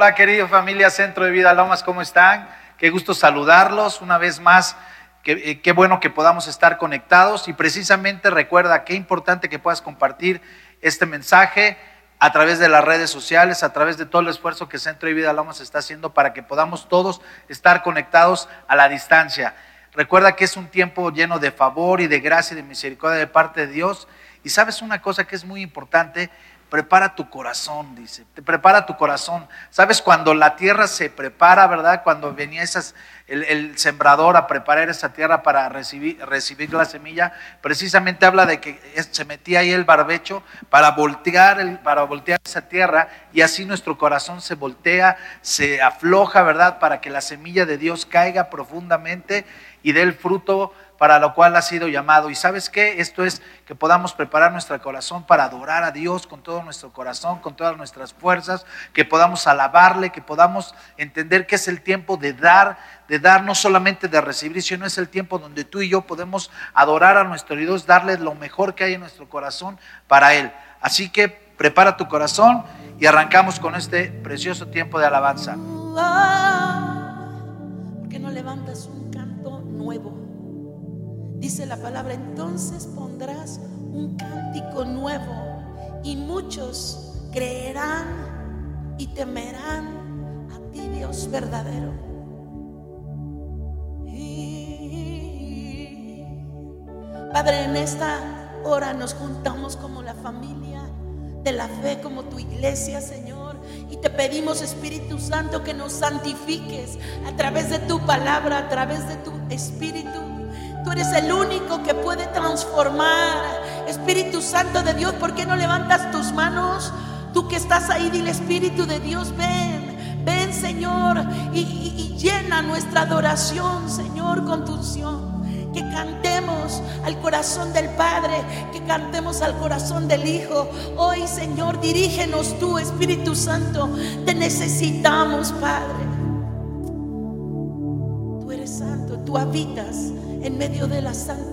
Hola, querida familia Centro de Vida Lomas, ¿cómo están? Qué gusto saludarlos una vez más. Eh, qué, bueno que podamos estar conectados y precisamente recuerda qué importante que puedas compartir este mensaje a través de las redes sociales, a través de todo el esfuerzo que Centro de Vida Lomas está haciendo para que podamos todos estar conectados a la distancia. Recuerda que es un tiempo lleno de favor y de gracia y de misericordia de parte de Dios. Y sabes una cosa que es muy importante, prepara tu corazón, dice, te prepara tu corazón. ¿Sabes? Cuando la tierra se prepara, ¿verdad? Cuando venía esas, el, sembrador a preparar esa tierra para recibir, recibir la semilla, precisamente habla de que se metía ahí el barbecho para voltear, el, para voltear esa tierra y así nuestro corazón se voltea, se afloja, ¿verdad? Para que la semilla de Dios caiga profundamente y dé el fruto para lo cual ha sido llamado. Y sabes qué? Esto es que podamos preparar nuestro corazón para adorar a Dios con todo nuestro corazón, con todas nuestras fuerzas, que podamos alabarle, que podamos entender que es el tiempo de dar, de dar no solamente de recibir, sino es el tiempo donde tú y yo podemos adorar a nuestro Dios, darle lo mejor que hay en nuestro corazón para Él. Así que prepara tu corazón y arrancamos con este precioso tiempo de alabanza. ¿Por qué no levantas un canto nuevo? Dice la palabra, entonces pondrás un cántico nuevo y muchos creerán y temerán a ti, Dios verdadero. Padre, en esta hora nos juntamos como la familia de la fe, como tu iglesia, Señor. Y te pedimos, Espíritu Santo, que nos santifiques a través de tu palabra, a través de tu Espíritu. Tú eres el único que puede transformar. Espíritu Santo de Dios, ¿por qué no levantas tus manos? Tú que estás ahí, dile Espíritu de Dios, ven, ven Señor y, y, llena nuestra adoración, Señor, con tu unción. Que cantemos al corazón del Padre, que cantemos al corazón del Hijo. Hoy, Señor, dirígenos tú, Espíritu Santo. Te necesitamos, Padre. Tú eres santo, tú habitas en medio de la santidad.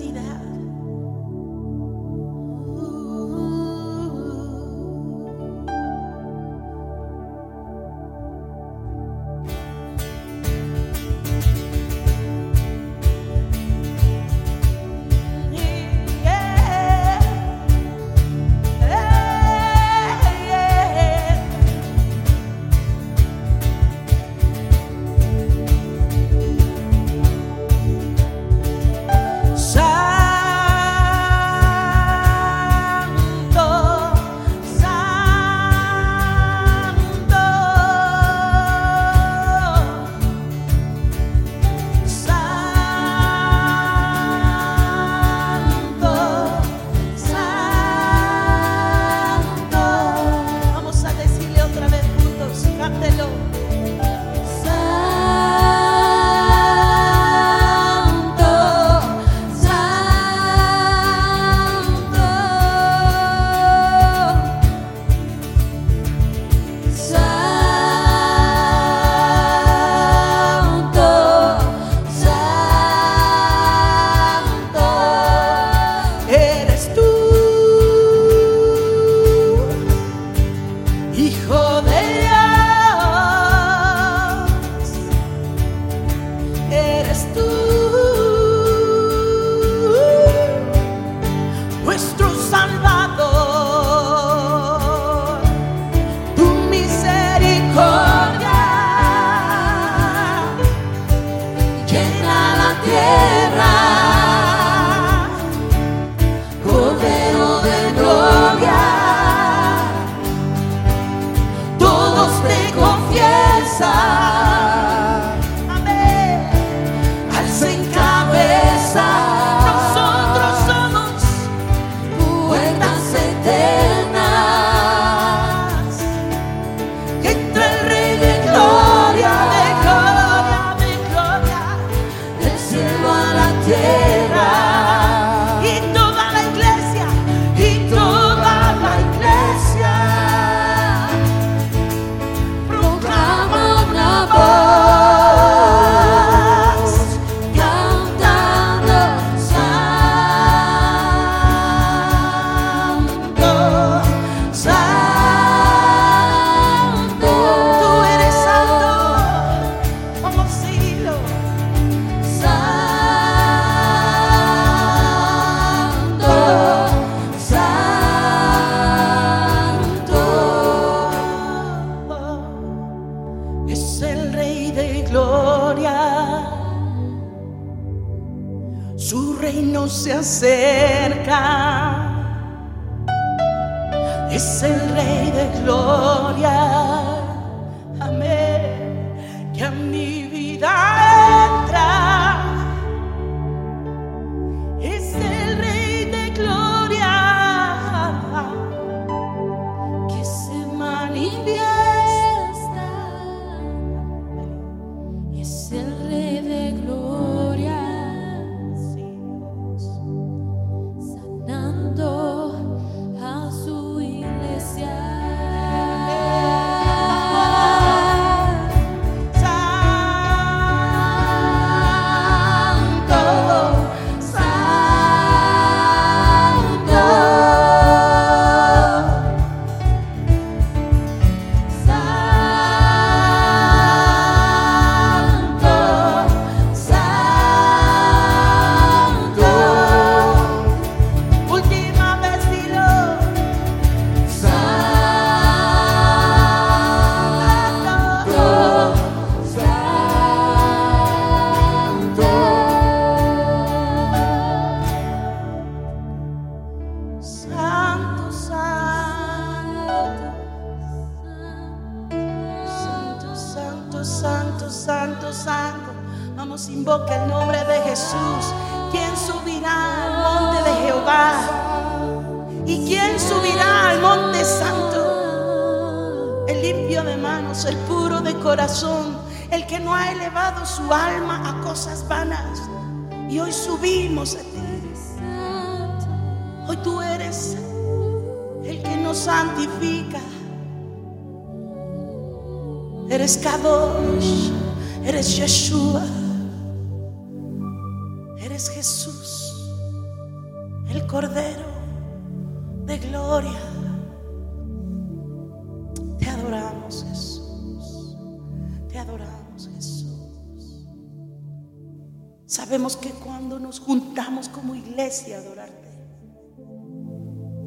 sabemos que cuando nos juntamos como iglesia a adorarte,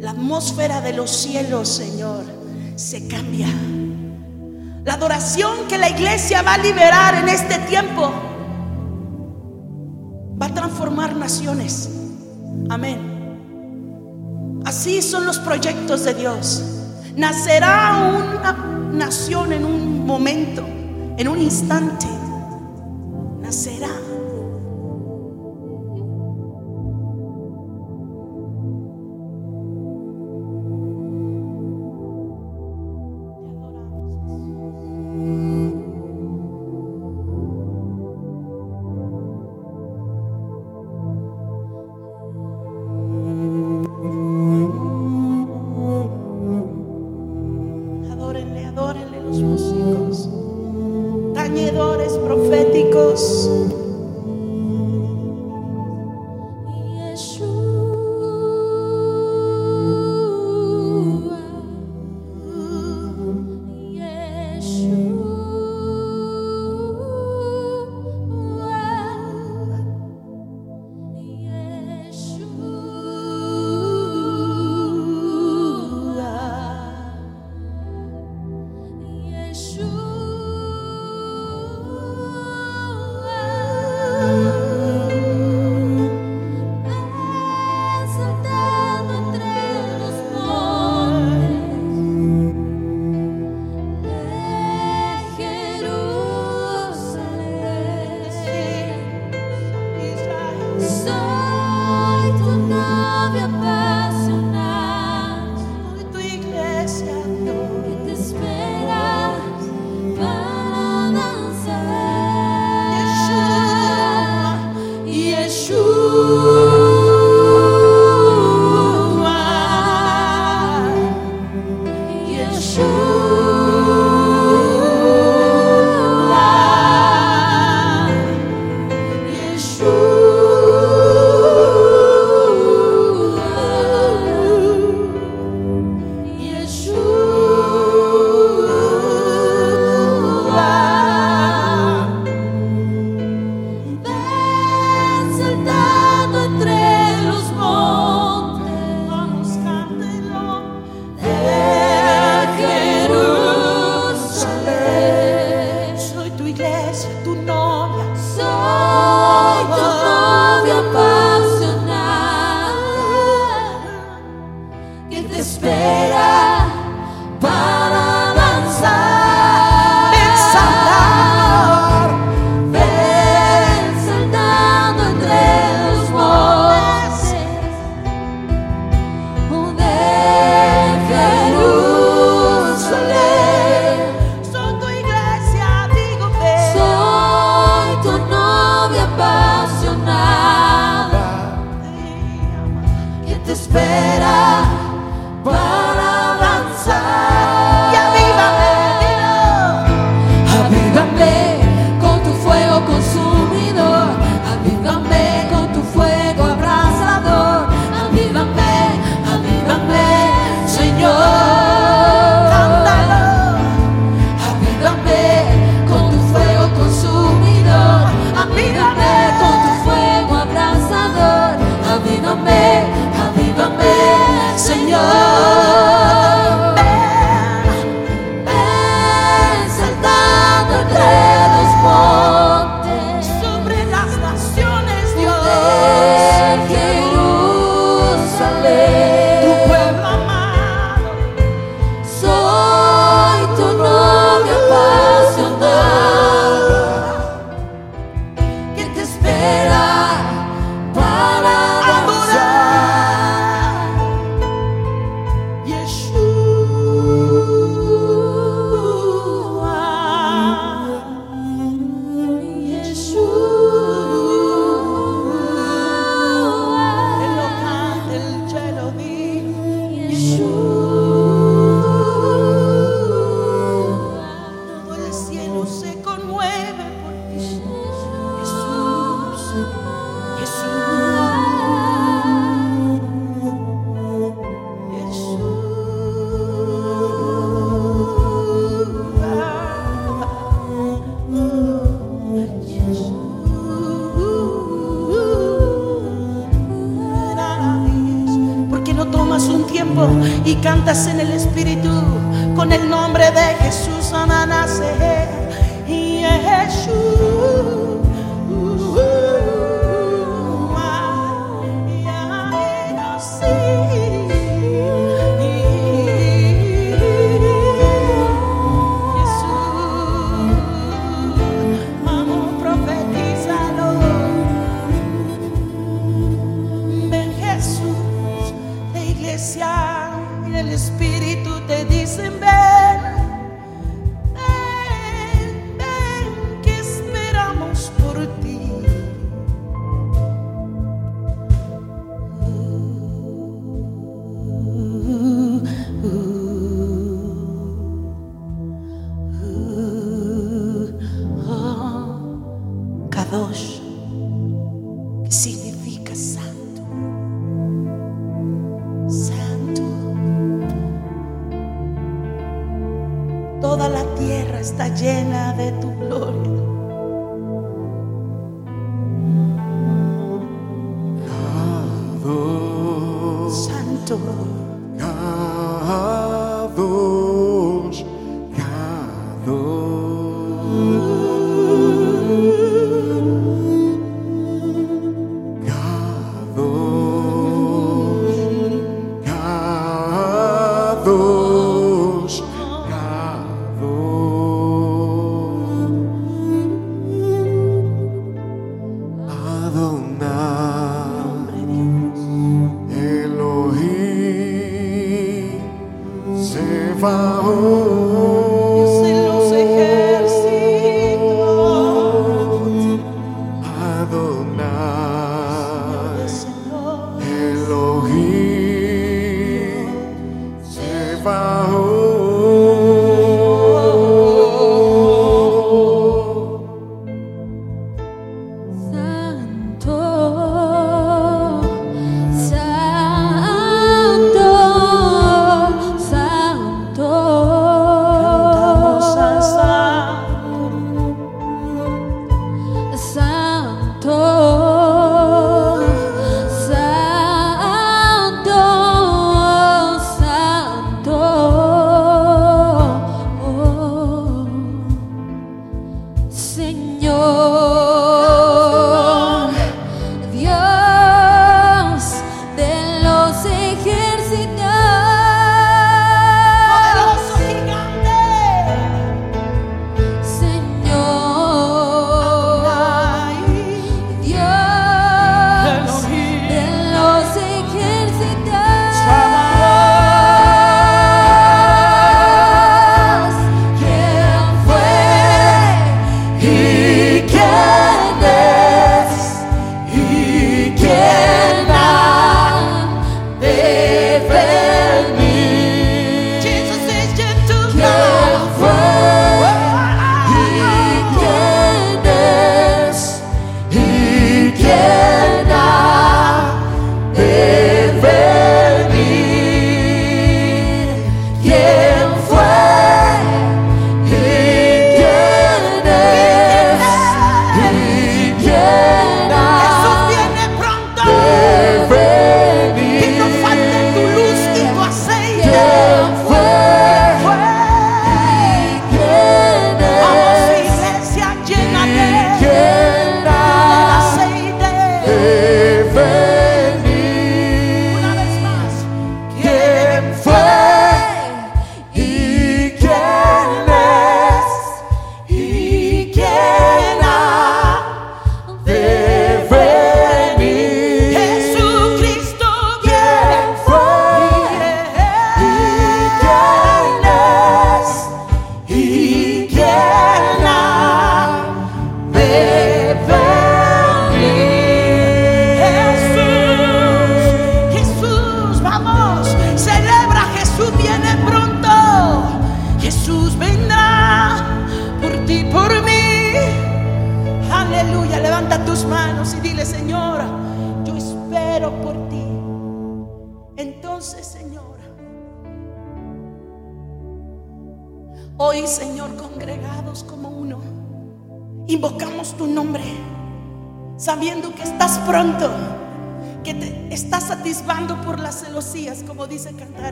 la atmósfera de los cielos, Señor, se cambia. La adoración que la iglesia va a liberar en este tiempo va a transformar naciones. Amén. Así son los proyectos de Dios. Nacerá una nación en un momento, en un instante. Nacerá. Iglesia el Espíritu te dicen ven,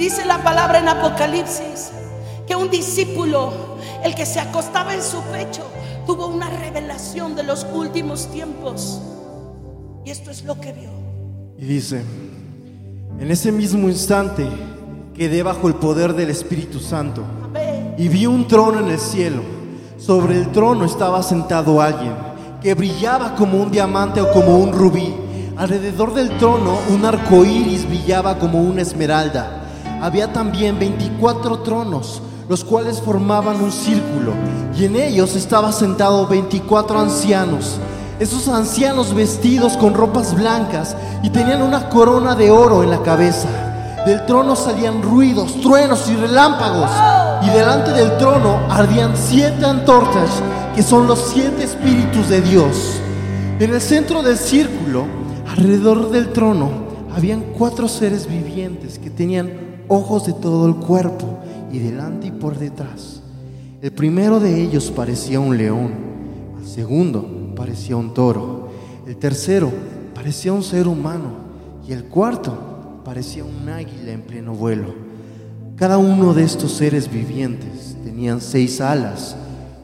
dice la palabra en Apocalipsis que un discípulo, el que se acostaba en su pecho, tuvo una revelación de los últimos tiempos. Y esto es lo que vio. Y dice, en ese mismo instante quedé bajo el poder del Espíritu Santo y vi un trono en el cielo. Sobre el trono estaba sentado alguien que brillaba como un diamante o como un rubí. Alrededor del trono un arco iris brillaba como una esmeralda. Había también 24 tronos, los cuales formaban un círculo, y en ellos estaba sentado 24 ancianos. Esos ancianos vestidos con ropas blancas y tenían una corona de oro en la cabeza. Del trono salían ruidos, truenos y relámpagos. Y delante del trono ardían siete antorchas, que son los siete espíritus de Dios. En el centro del círculo, alrededor del trono, habían cuatro seres vivientes que tenían ojos de todo el cuerpo, y delante y por detrás. El primero de ellos parecía un león, el segundo parecía un toro, el tercero parecía un ser humano, y el cuarto parecía un águila en pleno vuelo. Cada uno de estos seres vivientes tenían seis alas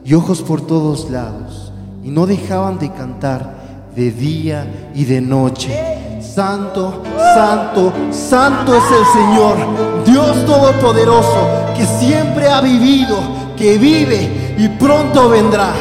y ojos por todos lados, y no dejaban de cantar de día y de noche. Santo, santo, santo es el Señor, Dios Todopoderoso, que siempre ha vivido, que vive y pronto vendrá.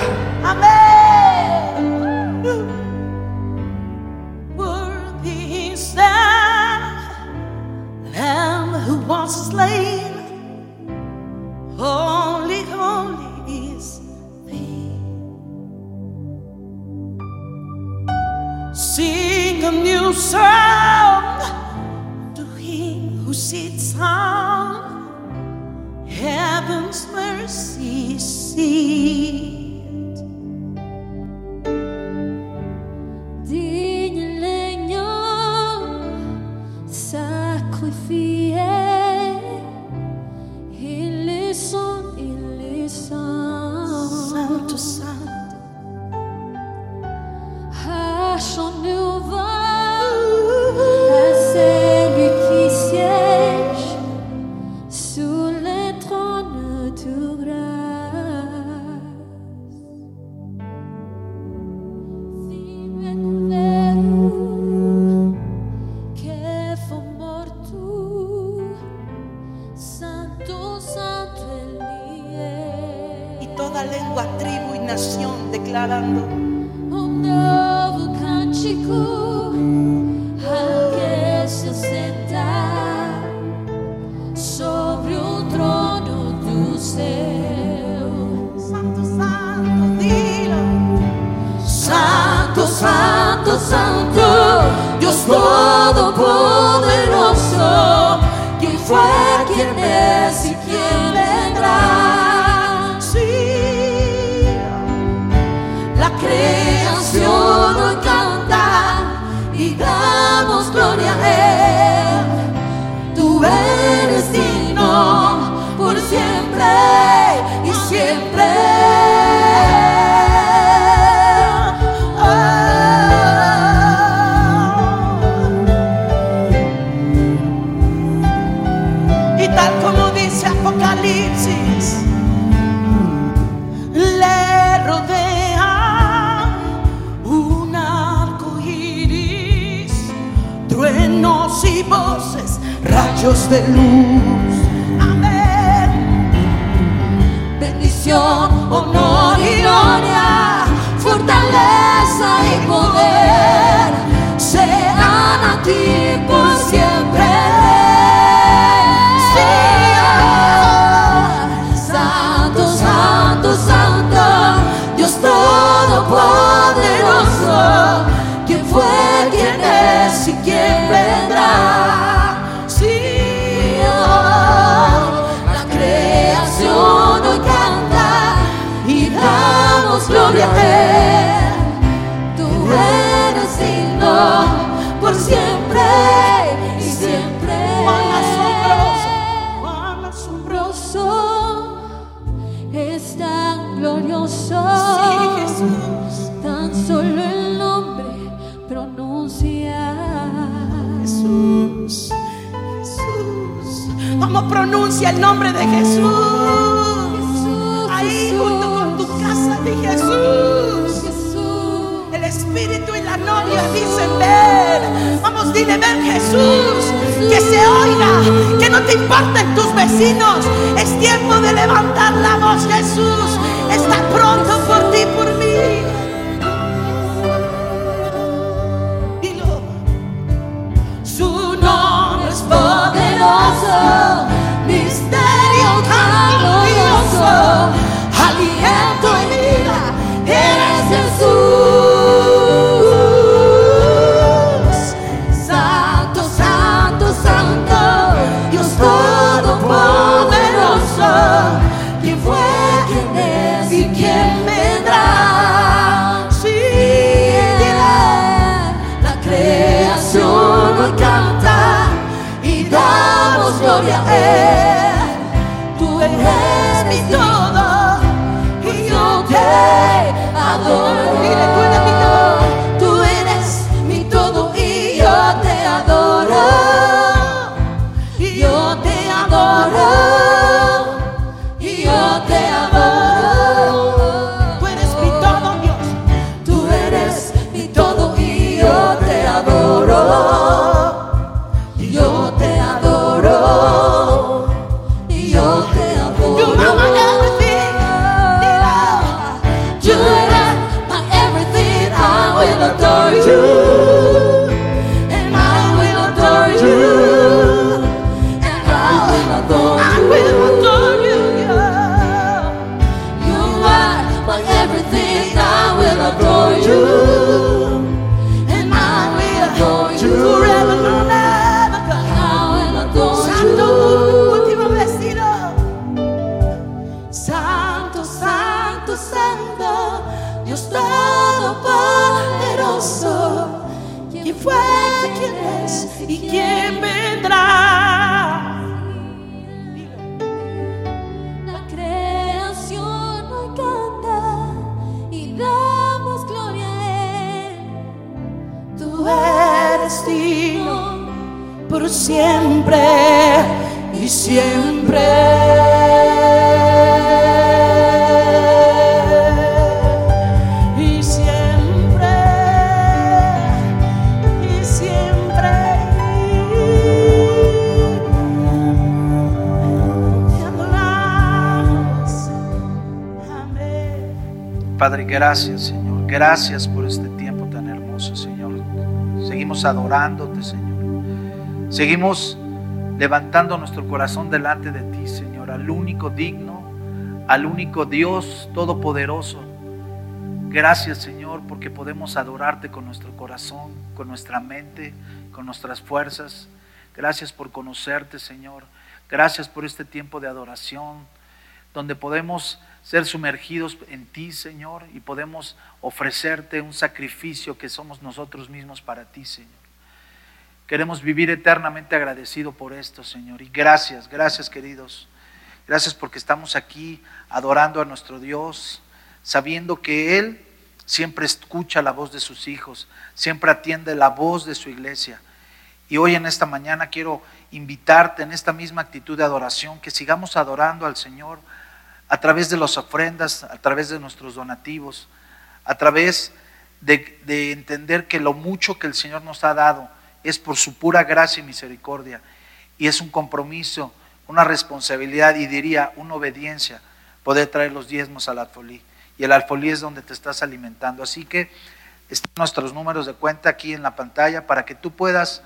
Importen tus vecinos. Es tiempo de levantar la voz. Jesús está pronto Dios todopoderoso. ¿Quién fue, quién es y quién vendrá? La creación hoy canta y damos gloria a Él. Tú eres digno por siempre y siempre. Padre, gracias, Señor. Gracias por este tiempo tan hermoso, Señor. Seguimos adorándote, Señor. Seguimos levantando nuestro corazón delante de ti, Señor, al único digno, al único Dios todopoderoso. Gracias, Señor, porque podemos adorarte con nuestro corazón, con nuestra mente, con nuestras fuerzas. Gracias por conocerte, Señor. Gracias por este tiempo de adoración, donde podemos ser sumergidos en ti, Señor, y podemos ofrecerte un sacrificio que somos nosotros mismos para ti, Señor. Queremos vivir eternamente agradecido por esto, Señor. Y gracias, gracias, queridos. Gracias porque estamos aquí adorando a nuestro Dios, sabiendo que Él siempre escucha la voz de sus hijos, siempre atiende la voz de su iglesia. Y hoy en esta mañana quiero invitarte en esta misma actitud de adoración, que sigamos adorando al Señor a través de las ofrendas, a través de nuestros donativos, a través de, de entender que lo mucho que el Señor nos ha dado es por su pura gracia y misericordia. Y es un compromiso, una responsabilidad y diría una obediencia poder traer los diezmos al alfolí. Y el alfolí es donde te estás alimentando. Así que están nuestros números de cuenta aquí en la pantalla para que tú puedas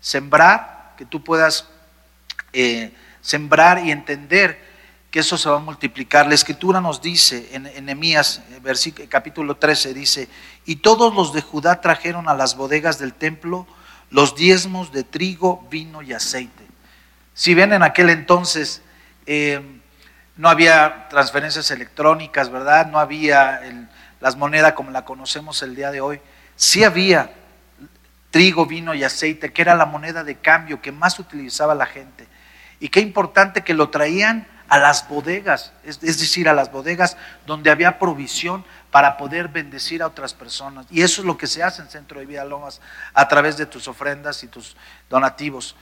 sembrar, que tú puedas eh, sembrar y entender que eso se va a multiplicar. La escritura nos dice en, en Nehemías, eh, versículo- capítulo 13, dice, y todos los de Judá trajeron a las bodegas del templo los diezmos de trigo, vino y aceite. Si bien en aquel entonces eh, no había transferencias electrónicas, ¿verdad? No había las monedas como la conocemos el día de hoy. Sí había trigo, vino y aceite, que era la moneda de cambio que más utilizaba la gente. Y qué importante que lo traían a las bodegas, es, decir, a las bodegas donde había provisión para poder bendecir a otras personas. Y eso es lo que se hace en Centro de Vida Lomas a través de tus ofrendas y tus donativos.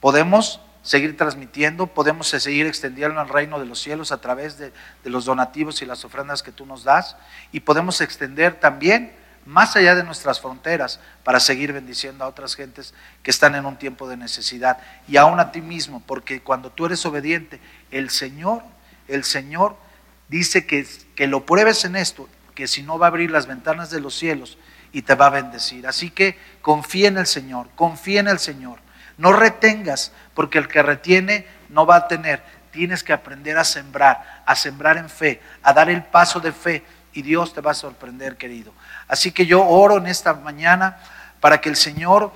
Podemos seguir transmitiendo, podemos seguir extendiendo el reino de los cielos a través de, de los donativos y las ofrendas que tú nos das y podemos extender también más allá de nuestras fronteras para seguir bendiciendo a otras gentes que están en un tiempo de necesidad y aún a ti mismo, porque cuando tú eres obediente, el Señor, el Señor dice que, que lo pruebes en esto, que si no va a abrir las ventanas de los cielos y te va a bendecir. Así que confía en el Señor, confía en el Señor. No retengas, porque el que retiene no va a tener. Tienes que aprender a sembrar, a sembrar en fe, a dar el paso de fe y Dios te va a sorprender, querido. Así que yo oro en esta mañana para que el Señor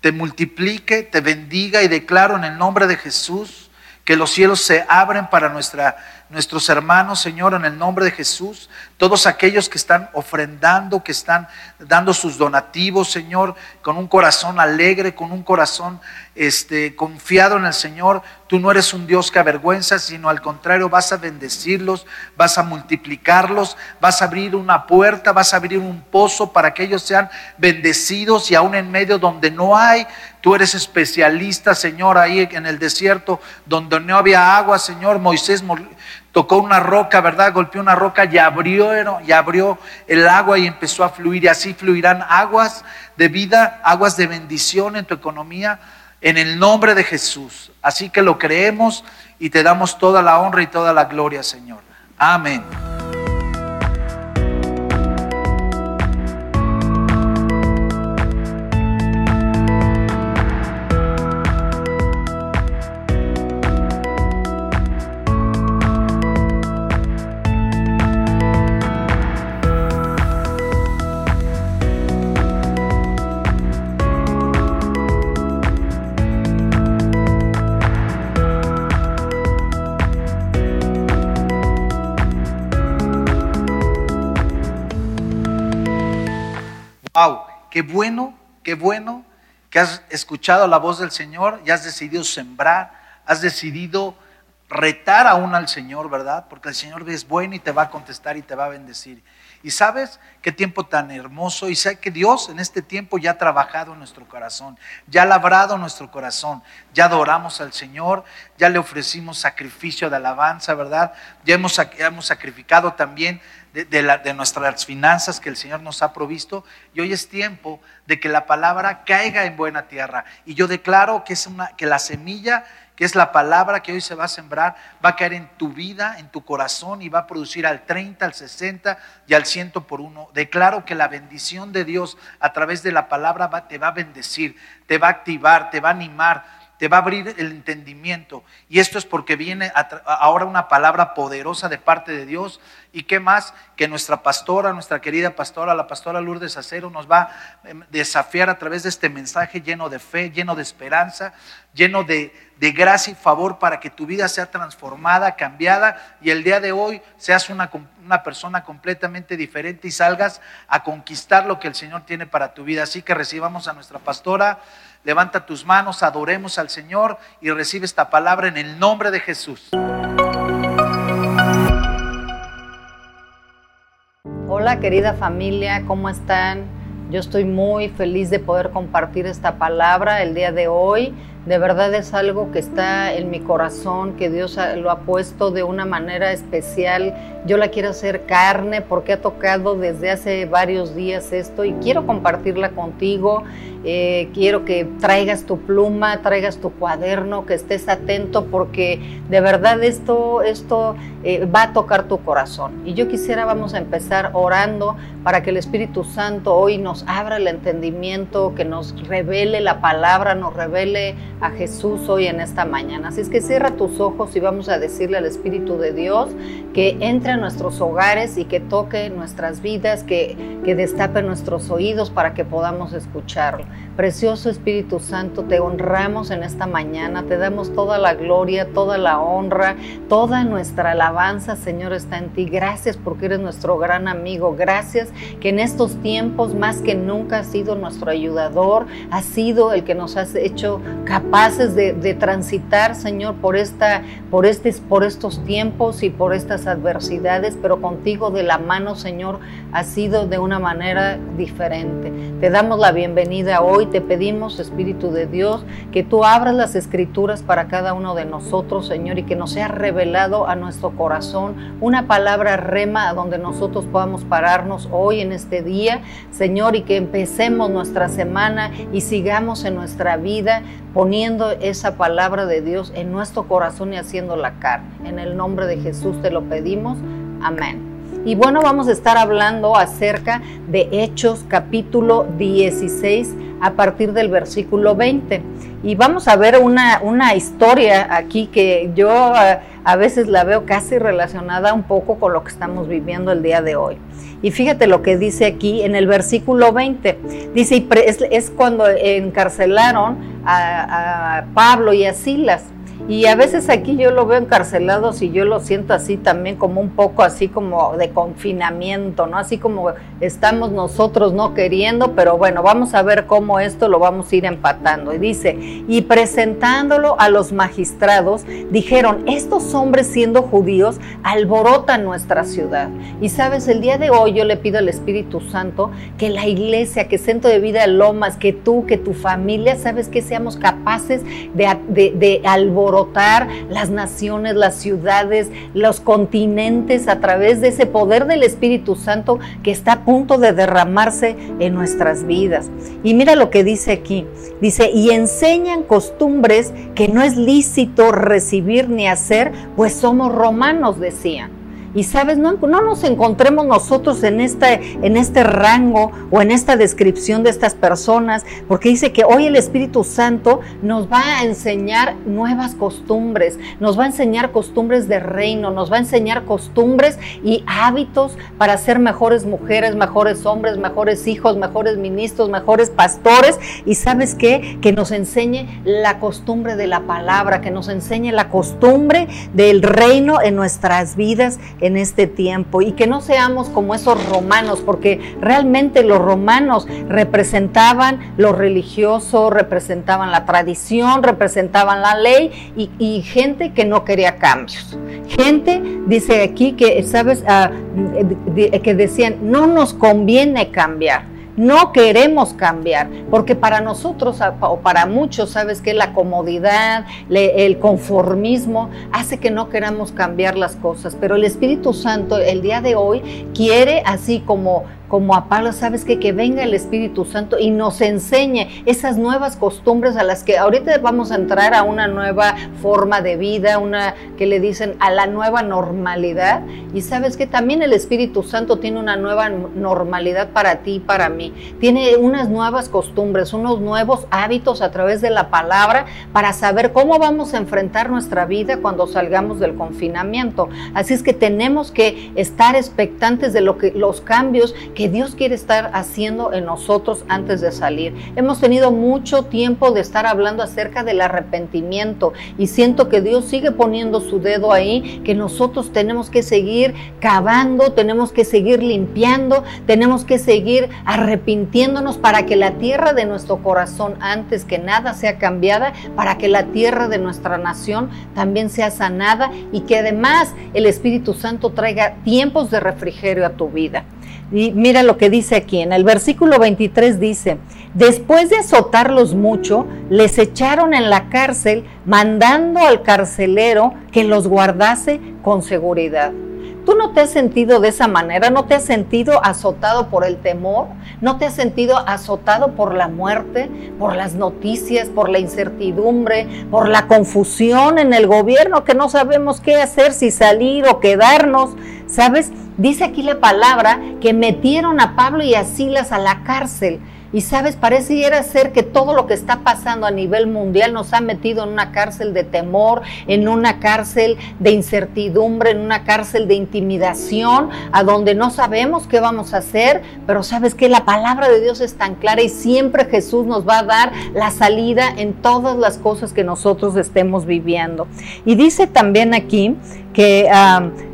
te multiplique, te bendiga y declaro en el nombre de Jesús que los cielos se abren para nuestra, nuestros hermanos, Señor, en el nombre de Jesús. Todos aquellos que están ofrendando, que están dando sus donativos, Señor, con un corazón alegre, con un corazón este, confiado en el Señor. Tú no eres un Dios que avergüenza, sino al contrario, vas a bendecirlos, vas a multiplicarlos, vas a abrir una puerta, vas a abrir un pozo para que ellos sean bendecidos y aún en medio donde no hay, tú eres especialista, Señor, ahí en el desierto, donde no había agua, Señor, Moisés mo- tocó una roca, ¿verdad? Golpeó una roca y abrió, y abrió el agua y empezó a fluir y así fluirán aguas de vida, aguas de bendición en tu economía en el nombre de Jesús. Así que lo creemos y te damos toda la honra y toda la gloria, Señor. Amén. Qué bueno, qué bueno que has escuchado la voz del Señor y has decidido sembrar, has decidido retar aún al Señor, ¿verdad? Porque el Señor es bueno y te va a contestar y te va a bendecir. Y sabes qué tiempo tan hermoso y sé que Dios en este tiempo ya ha trabajado en nuestro corazón, ya ha labrado nuestro corazón, ya adoramos al Señor, ya le ofrecimos sacrificio de alabanza, ¿verdad? Ya hemos, ya hemos sacrificado también de, la- de nuestras finanzas que el Señor nos ha provisto y hoy es tiempo de que la palabra caiga en buena tierra. Y yo declaro que, es una, que la semilla que es la palabra que hoy se va a sembrar, va a caer en tu vida, en tu corazón y va a producir al 30, al 60 y al 100 por uno. Declaro que la bendición de Dios a través de la palabra va- te va a bendecir, te va a activar, te va a animar, te va a abrir el entendimiento. Y esto es porque viene ahora una palabra poderosa de parte de Dios. ¿Y qué más? Que nuestra pastora, nuestra querida pastora, la pastora Lourdes Acero, nos va a em, desafiar a través de este mensaje lleno de fe, lleno de esperanza, lleno de, de gracia y favor para que tu vida sea transformada, cambiada y el día de hoy seas una, una persona completamente diferente y salgas a conquistar lo que el Señor tiene para tu vida. Así que recibamos a nuestra pastora. Levanta tus manos, adoremos al Señor y recibe esta palabra en el nombre de Jesús. Hola querida familia, ¿cómo están? Yo estoy muy feliz de poder compartir esta palabra el día de hoy. De verdad es algo que está en mi corazón, que Dios lo ha puesto de una manera especial. Yo la quiero hacer carne porque ha tocado desde hace varios días esto y quiero compartirla contigo. Eh, quiero que traigas tu pluma, traigas tu cuaderno, que estés atento porque de verdad esto, esto eh, va a tocar tu corazón. Y yo quisiera, vamos a empezar orando para que el Espíritu Santo hoy nos abra el entendimiento, que nos revele la palabra, nos revele a Jesús hoy en esta mañana. Así es que cierra tus ojos y vamos a decirle al Espíritu de Dios que entre a nuestros hogares y que toque nuestras vidas, que, que destape nuestros oídos para que podamos escucharlo. Precioso Espíritu Santo, te honramos en esta mañana, te damos toda la gloria, toda la honra, toda nuestra alabanza, Señor, está en ti. Gracias porque eres nuestro gran amigo. Gracias que en estos tiempos más que nunca has sido nuestro ayudador, has sido el que nos has hecho capaces de, de transitar, Señor, por, esta, por, este, por estos tiempos y por estas adversidades, pero contigo de la mano, Señor, ha sido de una manera diferente. Te damos la bienvenida hoy, te pedimos, Espíritu de Dios, que tú abras las escrituras para cada uno de nosotros, Señor, y que nos sea revelado a nuestro corazón una palabra rema a donde nosotros podamos pararnos hoy en este día, Señor, y que empecemos nuestra semana y sigamos en nuestra vida poniendo esa palabra de Dios en nuestro corazón y haciendo la carne. En el nombre de Jesús te lo pedimos. Amén. Y bueno, vamos a estar hablando acerca de Hechos capítulo 16 a partir del versículo 20. Y vamos a ver una, una historia aquí que yo a, a veces la veo casi relacionada un poco con lo que estamos viviendo el día de hoy. Y fíjate lo que dice aquí en el versículo 20. Dice, es, es cuando encarcelaron a Pablo y a Silas. Y a veces aquí yo lo veo encarcelados y yo lo siento así también como un poco así como de confinamiento, ¿no? Así como estamos nosotros no queriendo, pero bueno, vamos a ver cómo esto lo vamos a ir empatando. Y dice, y presentándolo a los magistrados, dijeron, estos hombres siendo judíos alborotan nuestra ciudad. Y sabes, el día de hoy yo le pido al Espíritu Santo que la iglesia, que Centro de Vida Lomas, que tú, que tu familia, sabes que seamos capaces de, de, de alborotar las naciones, las ciudades, los continentes a través de ese poder del Espíritu Santo que está a punto de derramarse en nuestras vidas. Y mira lo que dice aquí. Dice, y enseñan costumbres que no es lícito recibir ni hacer, pues somos romanos, decían. Y sabes, no, no, nos encontremos nosotros en, esta, en este rango o en esta descripción de estas personas, porque dice que hoy el Espíritu Santo nos va a enseñar nuevas costumbres, nos va a enseñar costumbres de reino, nos va a enseñar costumbres y hábitos para ser mejores mujeres, mejores hombres, mejores hijos, mejores ministros, mejores pastores. Y sabes qué? Que nos enseñe la costumbre de la palabra, que nos enseñe la costumbre del reino en nuestras vidas en este tiempo y que no seamos como esos romanos, porque realmente los romanos representaban lo religioso, representaban la tradición, representaban la ley y, y gente que no quería cambios. Gente, dice aquí que, ¿sabes? De- que decían, no nos conviene cambiar. No queremos cambiar, porque para nosotros o para muchos, sabes que la comodidad, el conformismo hace que no queramos cambiar las cosas, pero el Espíritu Santo el día de hoy quiere así como como a Pablo, sabes que que venga el Espíritu Santo y nos enseñe esas nuevas costumbres a las que ahorita vamos a entrar a una nueva forma de vida, una que le dicen a la nueva normalidad y sabes que también el Espíritu Santo tiene una nueva normalidad para ti y para mí. Tiene unas nuevas costumbres, unos nuevos hábitos a través de la palabra para saber cómo vamos a enfrentar nuestra vida cuando salgamos del confinamiento. Así es que tenemos que estar expectantes de lo que los cambios que Dios quiere estar haciendo en nosotros antes de salir. Hemos tenido mucho tiempo de estar hablando acerca del arrepentimiento y siento que Dios sigue poniendo su dedo ahí, que nosotros tenemos que seguir cavando, tenemos que seguir limpiando, tenemos que seguir arrepintiéndonos para que la tierra de nuestro corazón antes que nada sea cambiada, para que la tierra de nuestra nación también sea sanada y que además el Espíritu Santo traiga tiempos de refrigerio a tu vida. Y mira lo que dice aquí, en el versículo 23 dice, después de azotarlos mucho, les echaron en la cárcel, mandando al carcelero que los guardase con seguridad. ¿Tú no te has sentido de esa manera? ¿No te has sentido azotado por el temor? ¿No te has sentido azotado por la muerte, por las noticias, por la incertidumbre, por la confusión en el gobierno que no sabemos qué hacer, si salir o quedarnos? ¿Sabes? Dice aquí la palabra que metieron a Pablo y a Silas a la cárcel. Y sabes, pareciera ser que todo lo que está pasando a nivel mundial nos ha metido en una cárcel de temor, en una cárcel de incertidumbre, en una cárcel de intimidación, a donde no sabemos qué vamos a hacer, pero sabes que la palabra de Dios es tan clara y siempre Jesús nos va a dar la salida en todas las cosas que nosotros estemos viviendo. Y dice también aquí que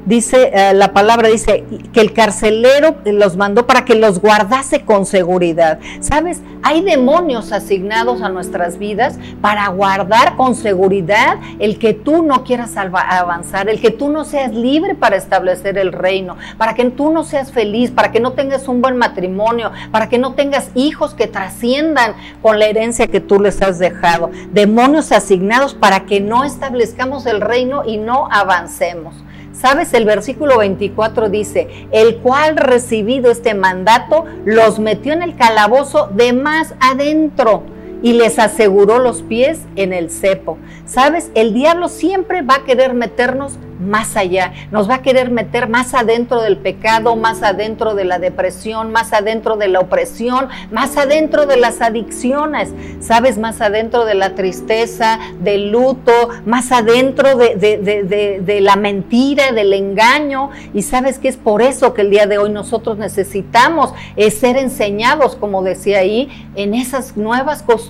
dice, eh, la palabra dice que el carcelero los mandó para que los guardase con seguridad. ¿Sabes? Hay demonios asignados a nuestras vidas para guardar con seguridad el que tú no quieras avanzar, el que tú no seas libre para establecer el reino, para que tú no seas feliz, para que no tengas un buen matrimonio, para que no tengas hijos que trasciendan con la herencia que tú les has dejado. Demonios asignados para que no establezcamos el reino y no avancemos. ¿Sabes? El versículo 24 dice, el cual recibido este mandato los metió en el calabozo de más adentro y les aseguró los pies en el cepo. ¿Sabes? El diablo siempre va a querer meternos más allá, nos va a querer meter más adentro del pecado, más adentro de la depresión, más adentro de la opresión, más adentro de las adicciones, sabes, más adentro de la tristeza, del luto, más adentro de, la mentira, del engaño. Y sabes que es por eso que el día de hoy nosotros necesitamos eh, ser enseñados, como decía ahí, en esas nuevas costumbres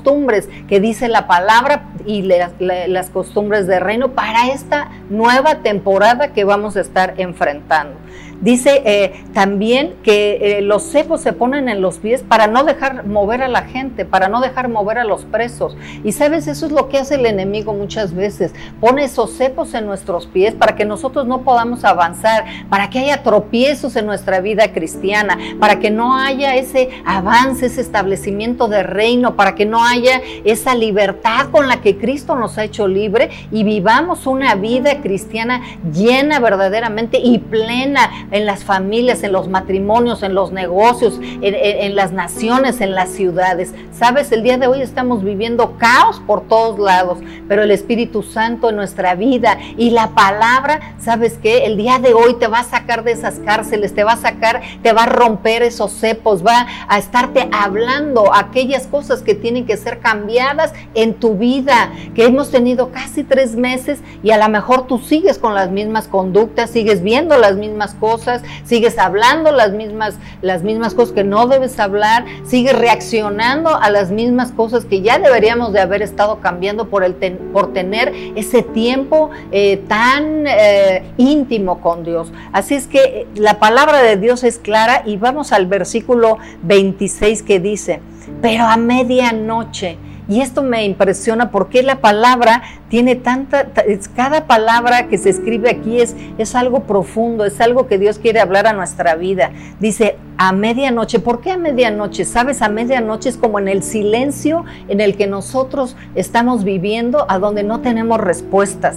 que dice la palabra y la- la- las costumbres del reino para esta nueva temporada que vamos a estar enfrentando. Dice eh, también que eh, los cepos se ponen en los pies para no dejar mover a la gente, para no dejar mover a los presos. Y sabes, eso es lo que hace el enemigo muchas veces. Pone esos cepos en nuestros pies para que nosotros no podamos avanzar, para que haya tropiezos en nuestra vida cristiana, para que no haya ese avance, ese establecimiento de reino, para que no haya esa libertad con la que Cristo nos ha hecho libre y vivamos una vida cristiana llena verdaderamente y plena en las familias, en los matrimonios, en los negocios, en, las naciones, en las ciudades. Sabes, el día de hoy estamos viviendo caos por todos lados, pero el Espíritu Santo en nuestra vida y la palabra, ¿sabes qué? El día de hoy te va a sacar de esas cárceles, te va a sacar, te va a romper esos cepos, va a estarte hablando aquellas cosas que tienen que ser cambiadas en tu vida, que hemos tenido casi tres meses y a lo mejor tú sigues con las mismas conductas, sigues viendo las mismas cosas, sigues hablando las mismas, las mismas cosas que no debes hablar, sigues reaccionando a las mismas cosas que ya deberíamos de haber estado cambiando por, el ten- por tener ese tiempo eh, tan eh, íntimo con Dios. Así es que eh, la palabra de Dios es clara y vamos al versículo 26 que dice, pero a medianoche. Y esto me impresiona porque la palabra tiene tanta, cada palabra que se escribe aquí es, es algo profundo, es algo que Dios quiere hablar a nuestra vida. Dice, a medianoche, ¿por qué a medianoche? Sabes, a medianoche es como en el silencio en el que nosotros estamos viviendo, a donde no tenemos respuestas.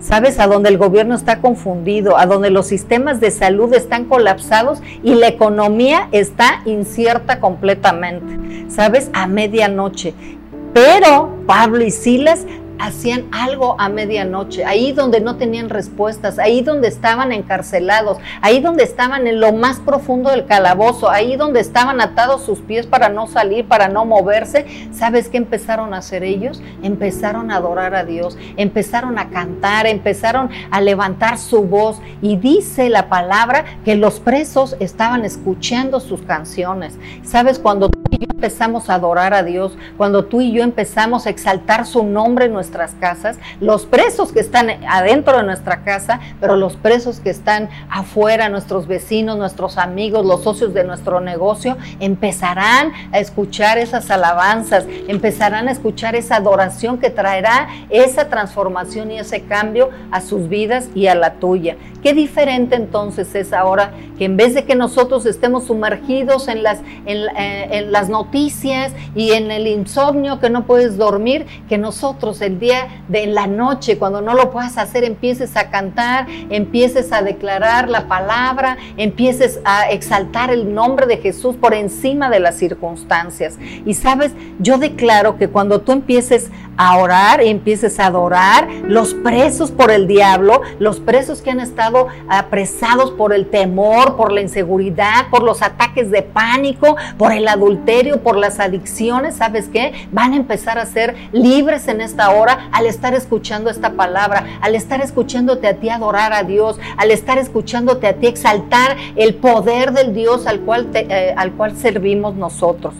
¿Sabes? A donde el gobierno está confundido, a donde los sistemas de salud están colapsados y la economía está incierta completamente. ¿Sabes? A medianoche. Pero Pablo y Silas hacían algo a medianoche, ahí donde no tenían respuestas, ahí donde estaban encarcelados, ahí donde estaban en lo más profundo del calabozo, ahí donde estaban atados sus pies para no salir, para no moverse. ¿Sabes qué empezaron a hacer ellos? Empezaron a adorar a Dios, empezaron a cantar, empezaron a levantar su voz y dice la palabra que los presos estaban escuchando sus canciones. ¿Sabes? Cuando y yo empezamos a adorar a Dios, cuando tú y yo empezamos a exaltar su nombre en nuestras casas, los presos que están adentro de nuestra casa, pero los presos que están afuera, nuestros vecinos, nuestros amigos, los socios de nuestro negocio, empezarán a escuchar esas alabanzas, empezarán a escuchar esa adoración que traerá esa transformación y ese cambio a sus vidas y a la tuya. Qué diferente entonces es ahora que en vez de que nosotros estemos sumergidos en las, eh, las noticias y en el insomnio que no puedes dormir, que nosotros el día de la noche, cuando no lo puedas hacer, empieces a cantar, empieces a declarar la palabra, empieces a exaltar el nombre de Jesús por encima de las circunstancias. Y sabes, yo declaro que cuando tú empieces a orar empieces a adorar, los presos por el diablo, los presos que han estado apresados por el temor, por la inseguridad, por los ataques de pánico, por el adulterio, por las adicciones, ¿sabes qué? Van a empezar a ser libres en esta hora al estar escuchando esta palabra, al estar escuchándote a ti adorar a Dios, al estar escuchándote a ti exaltar el poder del Dios al cual, eh, al cual servimos nosotros.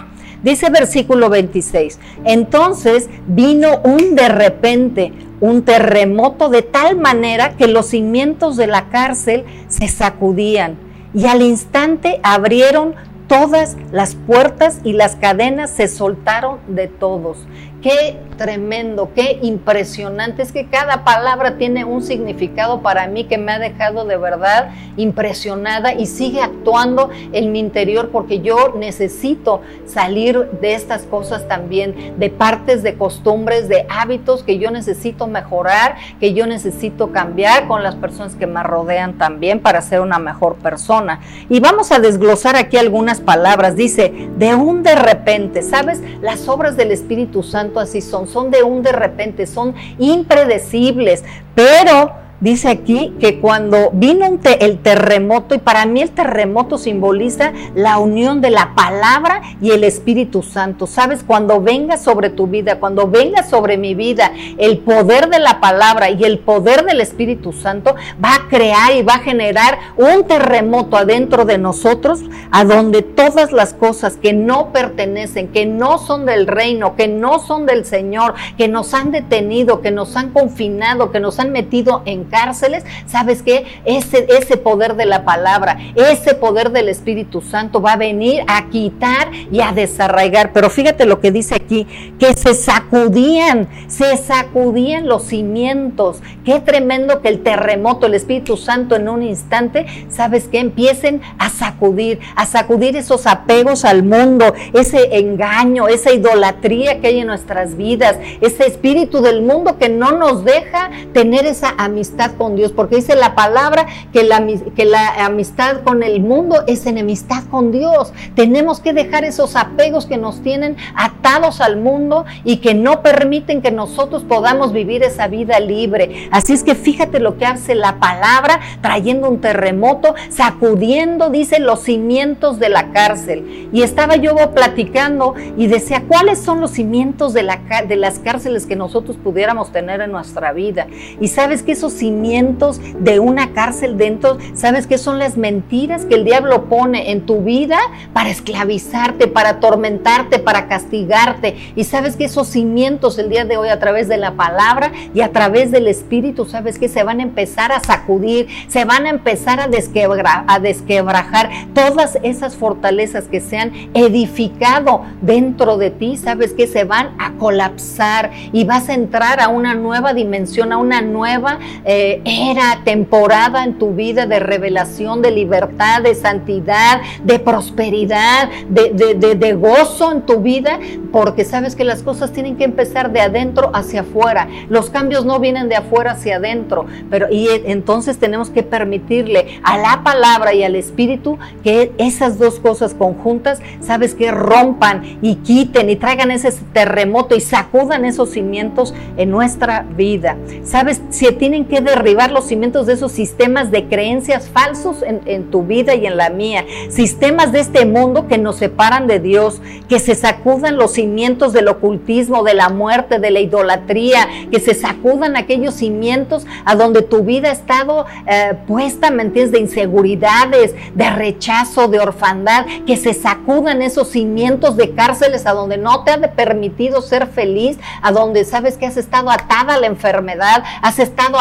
Dice versículo 26, entonces vino un de repente, un terremoto de tal manera que los cimientos de la cárcel se sacudían y al instante abrieron todas las puertas y las cadenas se soltaron de todos. Qué tremendo, qué impresionante. Es que cada palabra tiene un significado para mí que me ha dejado de verdad impresionada y sigue actuando en mi interior porque yo necesito salir de estas cosas también, de partes, de costumbres, de hábitos que yo necesito mejorar, que yo necesito cambiar con las personas que me rodean también para ser una mejor persona. Y vamos a desglosar aquí algunas palabras. Dice, de un de repente, ¿sabes? Las obras del Espíritu Santo así son, son de un de repente, son impredecibles, pero dice aquí que cuando vino el terremoto, y para mí el terremoto simboliza la unión de la palabra y el Espíritu Santo. Sabes, cuando venga sobre tu vida, cuando venga sobre mi vida el poder de la palabra y el poder del Espíritu Santo, va a crear y va a generar un terremoto adentro de nosotros, a donde todas las cosas que no pertenecen, que no son del reino, que no son del Señor, que nos han detenido, que nos han confinado, que nos han metido en cárceles, ¿sabes qué? Ese, ese poder de la palabra, ese poder del Espíritu Santo va a venir a quitar y a desarraigar. Pero fíjate lo que dice aquí, que se sacudían, se sacudían los cimientos. Qué tremendo que el terremoto, el Espíritu Santo en un instante, ¿sabes qué? Empiecen a sacudir, a sacudir esos apegos al mundo, ese engaño, esa idolatría que hay en nuestras vidas, ese espíritu del mundo que no nos deja tener esa amistad con Dios, porque dice la palabra que la, que la amistad con el mundo es enemistad con Dios. Tenemos que dejar esos apegos que nos tienen atados al mundo y que no permiten que nosotros podamos vivir esa vida libre. Así es que fíjate lo que hace la palabra, trayendo un terremoto, sacudiendo, dice, los cimientos de la cárcel. Y estaba yo platicando y decía, ¿cuáles son los cimientos de, la, de las cárceles que nosotros pudiéramos tener en nuestra vida? Y sabes que esos cimientos de una cárcel dentro, sabes que son las mentiras que el diablo pone en tu vida para esclavizarte, para atormentarte, para castigarte. Y sabes que esos cimientos el día de hoy a través de la palabra y a través del Espíritu, sabes que se van a empezar a sacudir, se van a empezar a, desquebra- a desquebrajar todas esas fortalezas que se han edificado dentro de ti, sabes que se van a colapsar y vas a entrar a una nueva dimensión, a una nueva eh, era, temporada en tu vida de revelación, de libertad, de santidad, de prosperidad, de, de- de- gozo en tu vida, porque sabes que las cosas tienen que empezar de adentro hacia afuera. Los cambios no vienen de afuera hacia adentro, pero y e- entonces tenemos que permitirle a la palabra y al espíritu que esas dos cosas conjuntas, sabes que rompan y quiten y traigan ese terremoto y sacudan esos cimientos en nuestra vida. Sabes, si tienen que derribar los cimientos de esos sistemas de creencias falsos en, tu vida y en la mía, sistemas de este mundo que nos separan de Dios, que se sacudan los cimientos del ocultismo, de la muerte, de la idolatría, que se sacudan aquellos cimientos a donde tu vida ha estado eh, puesta, ¿me entiendes? De inseguridades, de rechazo, de orfandad, que se sacudan esos cimientos de cárceles a donde no te ha permitido ser feliz, a donde sabes que has estado atada a la enfermedad, has estado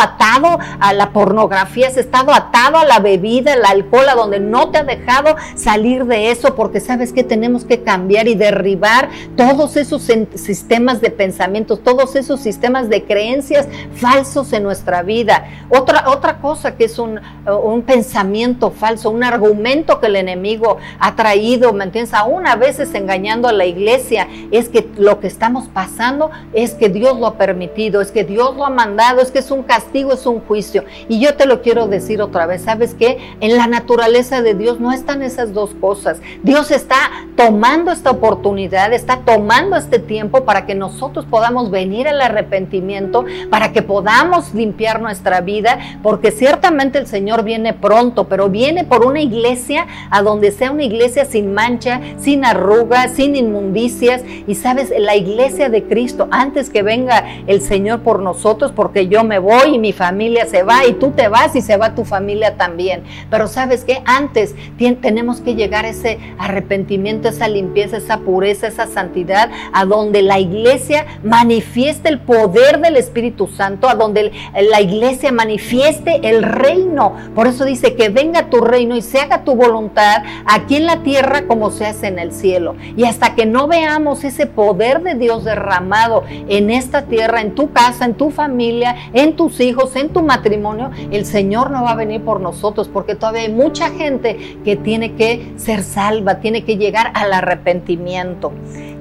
a la pornografía, has estado atado a la bebida, al alcohol, a donde no te ha dejado salir de eso, porque sabes que tenemos que cambiar y derribar todos esos sistemas de pensamientos, todos esos sistemas de creencias falsos en nuestra vida. Otra, otra cosa que es un, un pensamiento falso, un argumento que el enemigo ha traído, ¿me entiendes? Aún a veces engañando a la iglesia, es que lo que estamos pasando es que Dios lo ha permitido, es que Dios lo ha mandado, es que es un castigo, es un juicio. Y yo te lo quiero decir otra vez, ¿sabes qué? En la naturaleza de Dios no están esas dos cosas. Dios está tomando esta oportunidad, está tomando este tiempo para que nosotros podamos venir al arrepentimiento, para que podamos limpiar nuestra vida, porque ciertamente el Señor viene pronto, pero viene por una iglesia a donde sea una iglesia sin mancha, sin arrugas, sin inmundicias. Y sabes, la iglesia de Cristo, antes que venga el Señor por nosotros, porque yo me voy y mi familia se va y tú te vas y se va tu familia también. Pero sabes que antes tenemos que llegar a ese arrepentimiento, esa limpieza, esa pureza, esa santidad, a donde la iglesia manifieste el poder del Espíritu Santo, a donde la iglesia manifieste el reino. Por eso dice que venga tu reino y se haga tu voluntad aquí en la tierra como se hace en el cielo. Y hasta que no veamos ese poder de Dios derramado en esta tierra, en tu casa, en tu familia, en tus hijos, en tu matrimonio, el Señor no va a venir por nosotros porque todavía hay mucha gente que tiene que ser salva, tiene que llegar al arrepentimiento.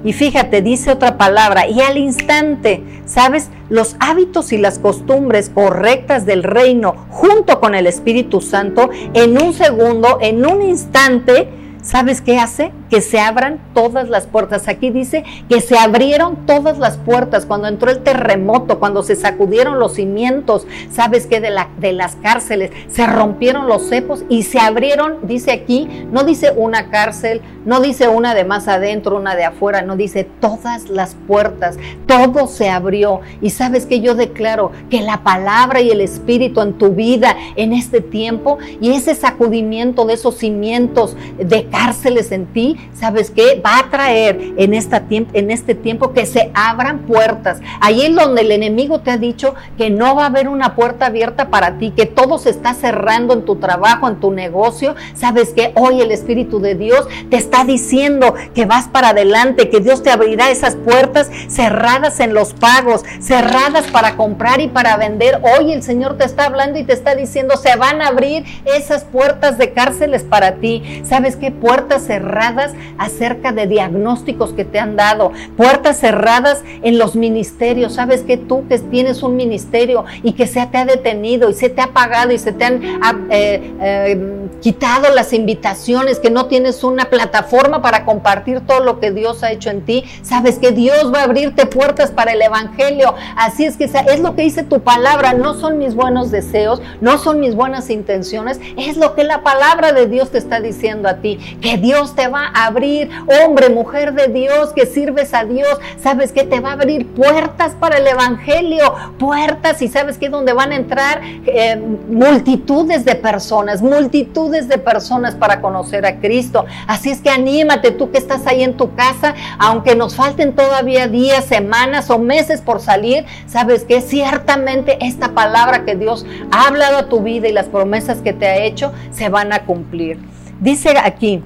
Y fíjate, dice otra palabra, y al instante, ¿sabes? Los hábitos y las costumbres correctas del reino junto con el Espíritu Santo, en un segundo, en un instante, ¿sabes qué hace? Que se abran todas las puertas. Aquí dice que se abrieron todas las puertas cuando entró el terremoto, cuando se sacudieron los cimientos, ¿sabes qué? De, la, de las cárceles, se rompieron los cepos y se abrieron, dice aquí, no dice una cárcel, no dice una de más adentro, una de afuera, no dice todas las puertas, todo se abrió. Y sabes que yo declaro que la palabra y el espíritu en tu vida en este tiempo y ese sacudimiento de esos cimientos de cárceles en ti, ¿sabes qué? Va a traer en, esta en este tiempo que se abran puertas. Ahí en donde el enemigo te ha dicho que no va a haber una puerta abierta para ti, que todo se está cerrando en tu trabajo, en tu negocio, ¿sabes qué? Hoy el Espíritu de Dios te está diciendo que vas para adelante, que Dios te abrirá esas puertas cerradas en los pagos, cerradas para comprar y para vender. Hoy el Señor te está hablando y te está diciendo, se van a abrir esas puertas de cárceles para ti. ¿Sabes qué? Puertas cerradas acerca de diagnósticos que te han dado, puertas cerradas en los ministerios. ¿Sabes que tú que tienes un ministerio y que se te ha detenido y se te ha pagado y se te han ah, eh, eh, quitado las invitaciones, que no tienes una plataforma para compartir todo lo que Dios ha hecho en ti? Sabes que Dios va a abrirte puertas para el Evangelio. Así es que es lo que dice tu palabra, no son mis buenos deseos, no son mis buenas intenciones, es lo que la palabra de Dios te está diciendo a ti, que Dios te va a abrir, hombre, mujer de Dios, que sirves a Dios, sabes que te va a abrir puertas para el Evangelio, puertas y sabes que donde van a entrar eh, multitudes de personas, multitudes de personas para conocer a Cristo. Así es que anímate tú que estás ahí en tu casa, aunque nos falten todavía días, semanas o meses por salir, sabes que ciertamente esta palabra que Dios ha hablado a tu vida y las promesas que te ha hecho se van a cumplir. Dice aquí,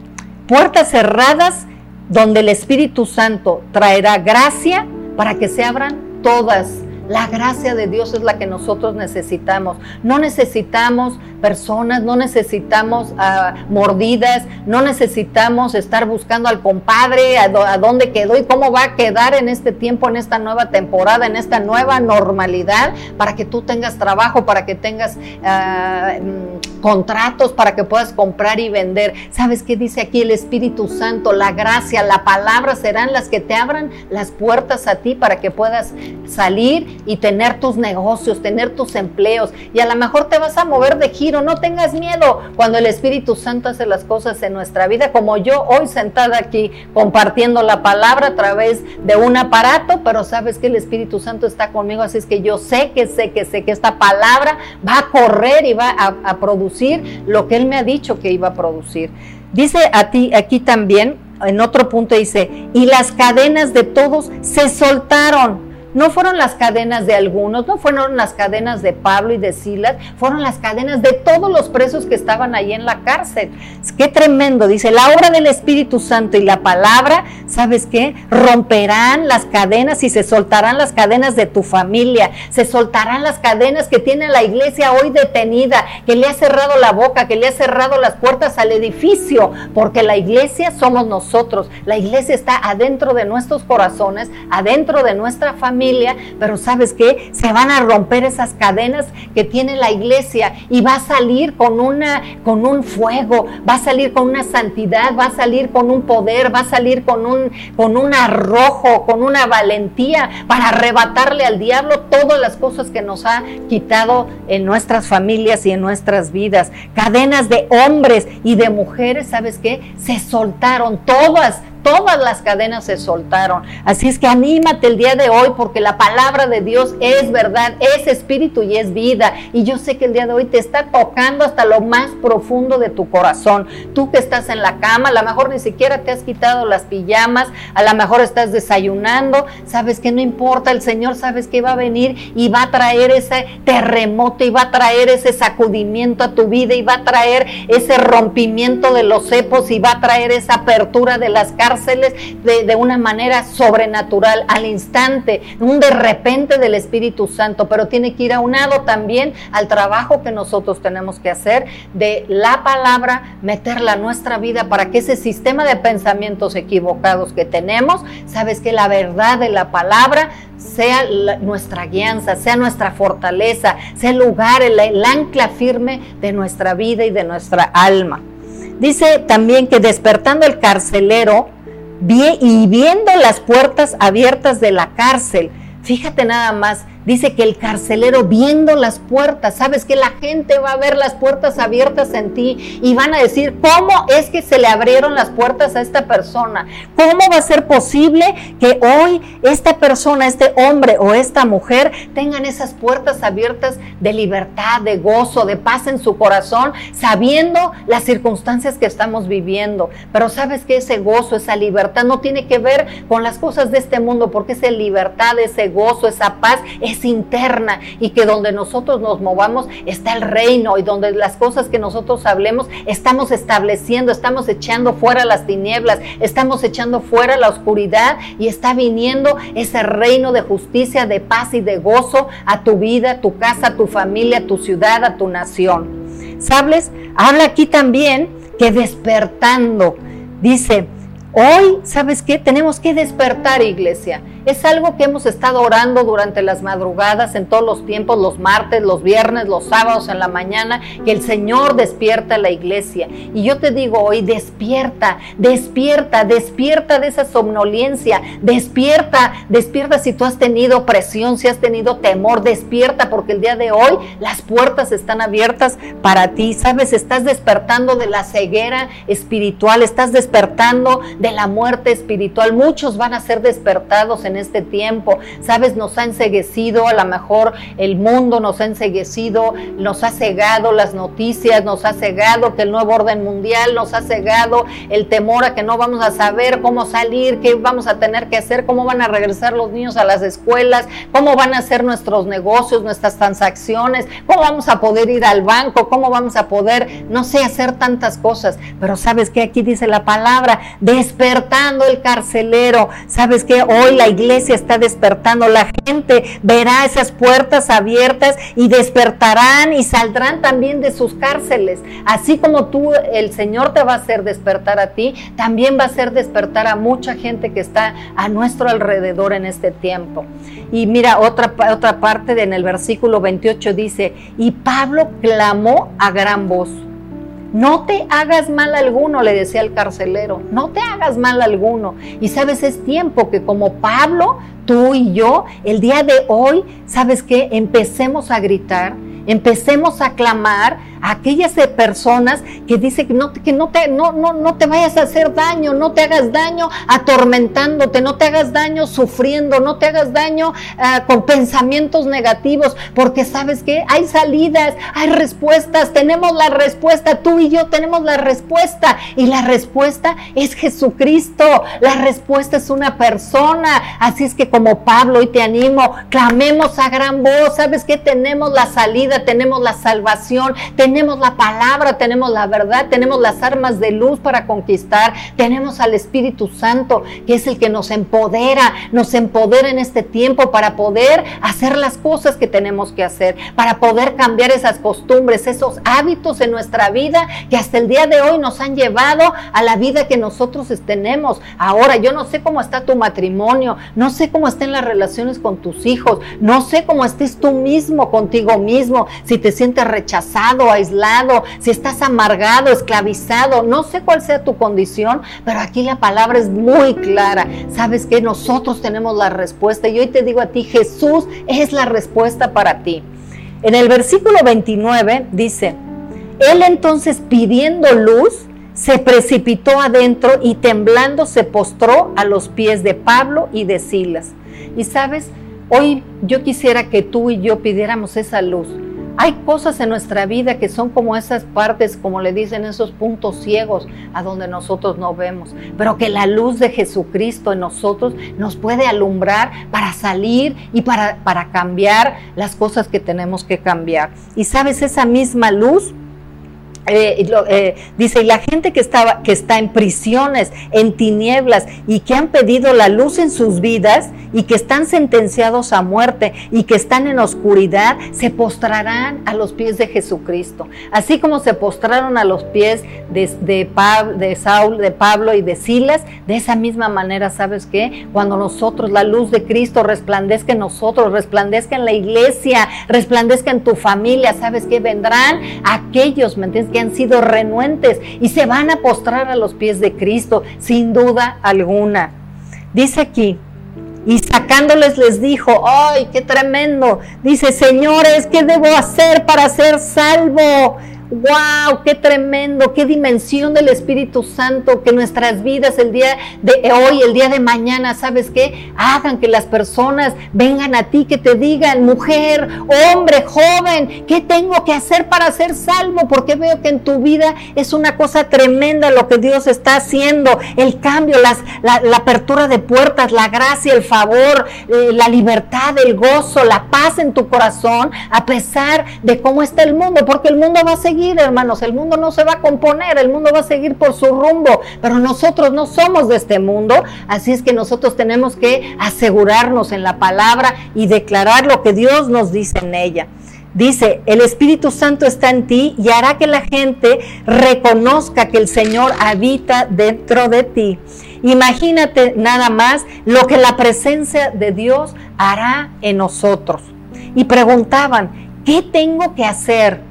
puertas cerradas donde el Espíritu Santo traerá gracia para que se abran todas. La gracia de Dios es la que nosotros necesitamos. No necesitamos personas, no necesitamos ah, mordidas, no necesitamos estar buscando al compadre, a, dónde quedó y cómo va a quedar en este tiempo, en esta nueva temporada, en esta nueva normalidad, para que tú tengas trabajo, para que tengas ah, mm, contratos, para que puedas comprar y vender. ¿Sabes qué dice aquí el Espíritu Santo? La gracia, la palabra serán las que te abran las puertas a ti para que puedas salir y tener tus negocios, tener tus empleos. Y a lo mejor te vas a mover de giro, no tengas miedo cuando el Espíritu Santo hace las cosas en nuestra vida, como yo hoy sentada aquí compartiendo la palabra a través de un aparato, pero sabes que el Espíritu Santo está conmigo, así es que yo sé que sé que sé que esta palabra va a correr y va a, a producir lo que Él me ha dicho que iba a producir. Dice a ti aquí también, en otro punto dice, y las cadenas de todos se soltaron. No fueron las cadenas de algunos, no fueron las cadenas de Pablo y de Silas, fueron las cadenas de todos los presos que estaban ahí en la cárcel. Qué tremendo, dice, la obra del Espíritu Santo y la palabra, ¿sabes qué? Romperán las cadenas y se soltarán las cadenas de tu familia, se soltarán las cadenas que tiene la iglesia hoy detenida, que le ha cerrado la boca, que le ha cerrado las puertas al edificio, porque la iglesia somos nosotros, la iglesia está adentro de nuestros corazones, adentro de nuestra familia pero ¿sabes qué? Se van a romper esas cadenas que tiene la iglesia y va a salir con una con un fuego, va a salir con una santidad, va a salir con un poder, va a salir con un con un arrojo, con una valentía para arrebatarle al diablo todas las cosas que nos ha quitado en nuestras familias y en nuestras vidas. Cadenas de hombres y de mujeres, ¿sabes qué? Se soltaron todas, todas las cadenas se soltaron. Así es que anímate el día de hoy porque la palabra de Dios es verdad, es espíritu y es vida. Y yo sé que el día de hoy te está tocando hasta lo más profundo de tu corazón. Tú que estás en la cama, a lo mejor ni siquiera te has quitado las pijamas, a lo mejor estás desayunando, sabes que no importa, el Señor sabes que va a venir y va a traer ese terremoto y va a traer ese sacudimiento a tu vida y va a traer ese rompimiento de los cepos y va a traer esa apertura de las cárceles de, de una manera sobrenatural, al instante, un de repente del Espíritu Santo, pero tiene que ir aunado también al trabajo que nosotros tenemos que hacer de la palabra, meterla a nuestra vida para que ese sistema de pensamientos equivocados que tenemos, sabes que la verdad de la palabra sea nuestra guianza, sea nuestra fortaleza, sea el lugar, el, ancla firme de nuestra vida y de nuestra alma. Dice también que despertando el carcelero y viendo las puertas abiertas de la cárcel, fíjate nada más, dice que el carcelero viendo las puertas, sabes que la gente va a ver las puertas abiertas en ti y van a decir, ¿cómo es que se le abrieron las puertas a esta persona? ¿Cómo va a ser posible que hoy esta persona, este hombre o esta mujer tengan esas puertas abiertas de libertad, de gozo, de paz en su corazón, sabiendo las circunstancias que estamos viviendo? Pero sabes que ese gozo, esa libertad no tiene que ver con las cosas de este mundo, porque esa libertad, ese gozo, esa paz interna y que donde nosotros nos movamos está el reino y donde las cosas que nosotros hablemos estamos estableciendo, estamos echando fuera las tinieblas, estamos echando fuera la oscuridad y está viniendo ese reino de justicia, de paz y de gozo a tu vida, a tu casa, a tu familia, a tu ciudad, a tu nación. ¿Sabes? Habla aquí también que despertando, dice, Hoy, ¿sabes qué? Tenemos que despertar, iglesia. Es algo que hemos estado orando durante las madrugadas, en todos los tiempos, los martes, los viernes, los sábados en la mañana, que el Señor despierta a la iglesia. Y yo te digo hoy, despierta, despierta, despierta de esa somnolencia, despierta, despierta si tú has tenido presión, si has tenido temor, despierta, porque el día de hoy las puertas están abiertas para ti. ¿Sabes? Estás despertando de la ceguera espiritual, estás despertando de la muerte espiritual. Muchos van a ser despertados en este tiempo. Sabes, nos ha enseguecido, a lo mejor el mundo nos ha enseguecido, nos ha cegado las noticias, nos ha cegado que el nuevo orden mundial, nos ha cegado el temor a que no vamos a saber cómo salir, qué vamos a tener que hacer, cómo van a regresar los niños a las escuelas, cómo van a ser nuestros negocios, nuestras transacciones, cómo vamos a poder ir al banco, cómo vamos a poder, no sé, hacer tantas cosas. Pero sabes que aquí dice la palabra, despertando el carcelero. Sabes que hoy la iglesia está despertando, la gente verá esas puertas abiertas y despertarán y saldrán también de sus cárceles. Así como tú, el Señor te va a hacer despertar a ti, también va a hacer despertar a mucha gente que está a nuestro alrededor en este tiempo. Y mira, otra, otra parte de, en el versículo 28 dice, y Pablo clamó a gran voz. No te hagas mal alguno, le decía el carcelero, no te hagas mal alguno. Y sabes, es tiempo que como Pablo, tú y yo, el día de hoy, ¿sabes qué? Empecemos a gritar, empecemos a clamar a aquellas personas que dicen que no, que no te, no, no, no te vayas a hacer daño, no te hagas daño atormentándote, no te hagas daño sufriendo, no te hagas daño ah, con pensamientos negativos, porque sabes que hay salidas, hay respuestas, tenemos la respuesta, tú y yo tenemos la respuesta y la respuesta es Jesucristo, la respuesta es una persona, así es que como Pablo hoy te animo, clamemos a gran voz, sabes que tenemos la salida, tenemos la salvación, tenemos la palabra, tenemos la verdad, tenemos las armas de luz para conquistar, tenemos al Espíritu Santo, que es el que nos empodera, nos empodera en este tiempo para poder hacer las cosas que tenemos que hacer, para poder cambiar esas costumbres, esos hábitos en nuestra vida que hasta el día de hoy nos han llevado a la vida que nosotros tenemos. Ahora, yo no sé cómo está tu matrimonio, no sé cómo estén las relaciones con tus hijos, no sé cómo estés tú mismo contigo mismo, si te sientes rechazado, aislado, si estás amargado, esclavizado, no sé cuál sea tu condición, pero aquí la palabra es muy clara. Sabes que nosotros tenemos la respuesta y hoy te digo a ti, Jesús es la respuesta para ti. En el versículo 29 dice, él entonces pidiendo luz, se precipitó adentro y temblando se postró a los pies de Pablo y de Silas. Y sabes, hoy yo quisiera que tú y yo pidiéramos esa luz. Hay cosas en nuestra vida que son como esas partes, como le dicen, esos puntos ciegos a donde nosotros no vemos, pero que la luz de Jesucristo en nosotros nos puede alumbrar para salir y para, para cambiar las cosas que tenemos que cambiar. Y sabes, esa misma luz eh, eh, dice, y la gente que, estaba, que está en prisiones, en tinieblas, y que han pedido la luz en sus vidas, y que están sentenciados a muerte, y que están en oscuridad, se postrarán a los pies de Jesucristo. Así como se postraron a los pies de, de, de de Pablo y de Silas, de esa misma manera, ¿sabes qué? Cuando nosotros, la luz de Cristo resplandezca en nosotros, resplandezca en la iglesia, resplandezca en tu familia, ¿sabes qué? Vendrán aquellos, ¿me entiendes? Que han sido renuentes y se van a postrar a los pies de Cristo, sin duda alguna. Dice aquí, y sacándoles les dijo, ¡ay, qué tremendo! Dice, señores, ¿qué debo hacer para ser salvo? ¡Wow! ¡Qué tremendo! ¡Qué dimensión del Espíritu Santo! Que nuestras vidas el día de hoy, el día de mañana, ¿sabes qué? Hagan que las personas vengan a ti, que te digan, mujer, hombre, joven, ¿qué tengo que hacer para ser salvo? Porque veo que en tu vida es una cosa tremenda lo que Dios está haciendo. El cambio, la apertura de puertas, la gracia, el favor, eh, la libertad, el gozo, la paz en tu corazón, a pesar de cómo está el mundo. Porque el mundo va a seguir hermanos, el mundo no se va a componer, el mundo va a seguir por su rumbo, pero nosotros no somos de este mundo, así es que nosotros tenemos que asegurarnos en la palabra y declarar lo que Dios nos dice en ella. Dice, el Espíritu Santo está en ti y hará que la gente reconozca que el Señor habita dentro de ti. Imagínate nada más lo que la presencia de Dios hará en nosotros. Y preguntaban, ¿qué tengo que hacer?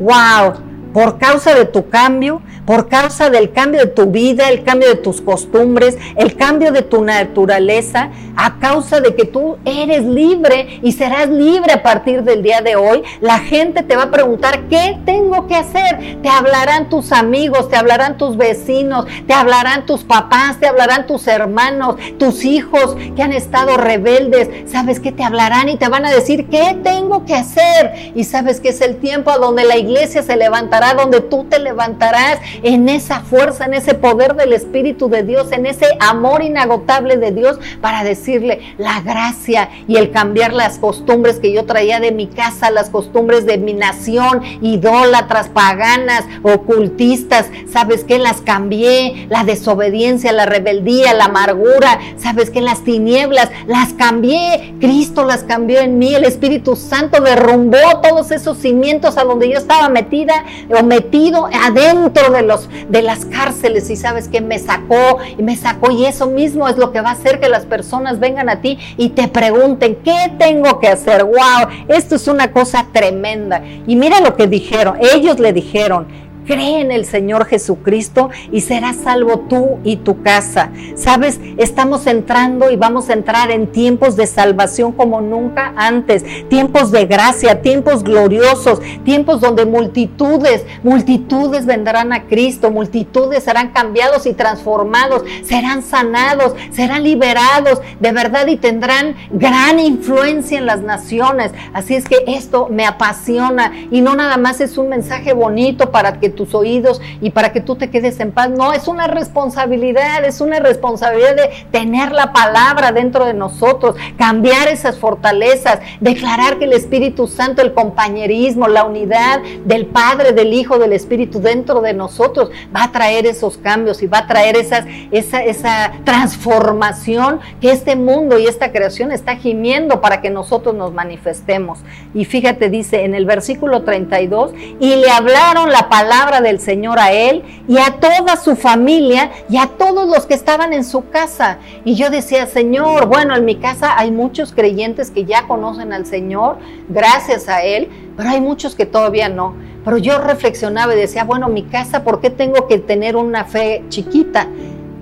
Wow, por causa de tu cambio, por causa del cambio de tu vida, el cambio de tus costumbres, el cambio de tu naturaleza, a causa de que tú eres libre y serás libre a partir del día de hoy, la gente te va a preguntar, ¿qué tengo que hacer? Te hablarán tus amigos, te hablarán tus vecinos, te hablarán tus papás, te hablarán tus hermanos, tus hijos que han estado rebeldes. ¿Sabes qué? Te hablarán y te van a decir, ¿qué tengo que hacer? Y sabes que es el tiempo a donde la iglesia se levantará, donde tú te levantarás en esa fuerza, en ese poder del Espíritu de Dios, en ese amor inagotable de Dios para decirle la gracia y el cambiar las costumbres que yo traía de mi casa, las costumbres de mi nación, idólatras, paganas, ocultistas, ¿sabes qué? Las cambié, la desobediencia, la rebeldía, la amargura, ¿sabes qué? Las tinieblas, las cambié, Cristo las cambió en mí, el Espíritu Santo derrumbó todos esos cimientos a donde yo estaba metida o metido adentro de de las cárceles y sabes que me sacó y me sacó y eso mismo es lo que va a hacer que las personas vengan a ti y te pregunten qué tengo que hacer. Wow, esto es una cosa tremenda. Y mira lo que dijeron. Ellos le dijeron, Cree en el Señor Jesucristo y serás salvo tú y tu casa. Sabes, estamos entrando y vamos a entrar en tiempos de salvación como nunca antes, tiempos de gracia, tiempos gloriosos, tiempos donde multitudes, multitudes vendrán a Cristo, multitudes serán cambiados y transformados, serán sanados, serán liberados de verdad y tendrán gran influencia en las naciones. Así es que esto me apasiona y no nada más es un mensaje bonito para que tus oídos y para que tú te quedes en paz. No, es una responsabilidad, es una responsabilidad de tener la palabra dentro de nosotros, cambiar esas fortalezas, declarar que el Espíritu Santo, el compañerismo, la unidad del Padre, del Hijo, del Espíritu dentro de nosotros va a traer esos cambios y va a traer esa, esa transformación que este mundo y esta creación está gimiendo para que nosotros nos manifestemos. Y fíjate, dice en el versículo 32, y le hablaron la palabra del Señor a él y a toda su familia y a todos los que estaban en su casa. Y yo decía, Señor, bueno, en mi casa hay muchos creyentes que ya conocen al Señor, gracias a Él, pero hay muchos que todavía no. Pero yo reflexionaba y decía, bueno, mi casa, ¿por qué tengo que tener una fe chiquita?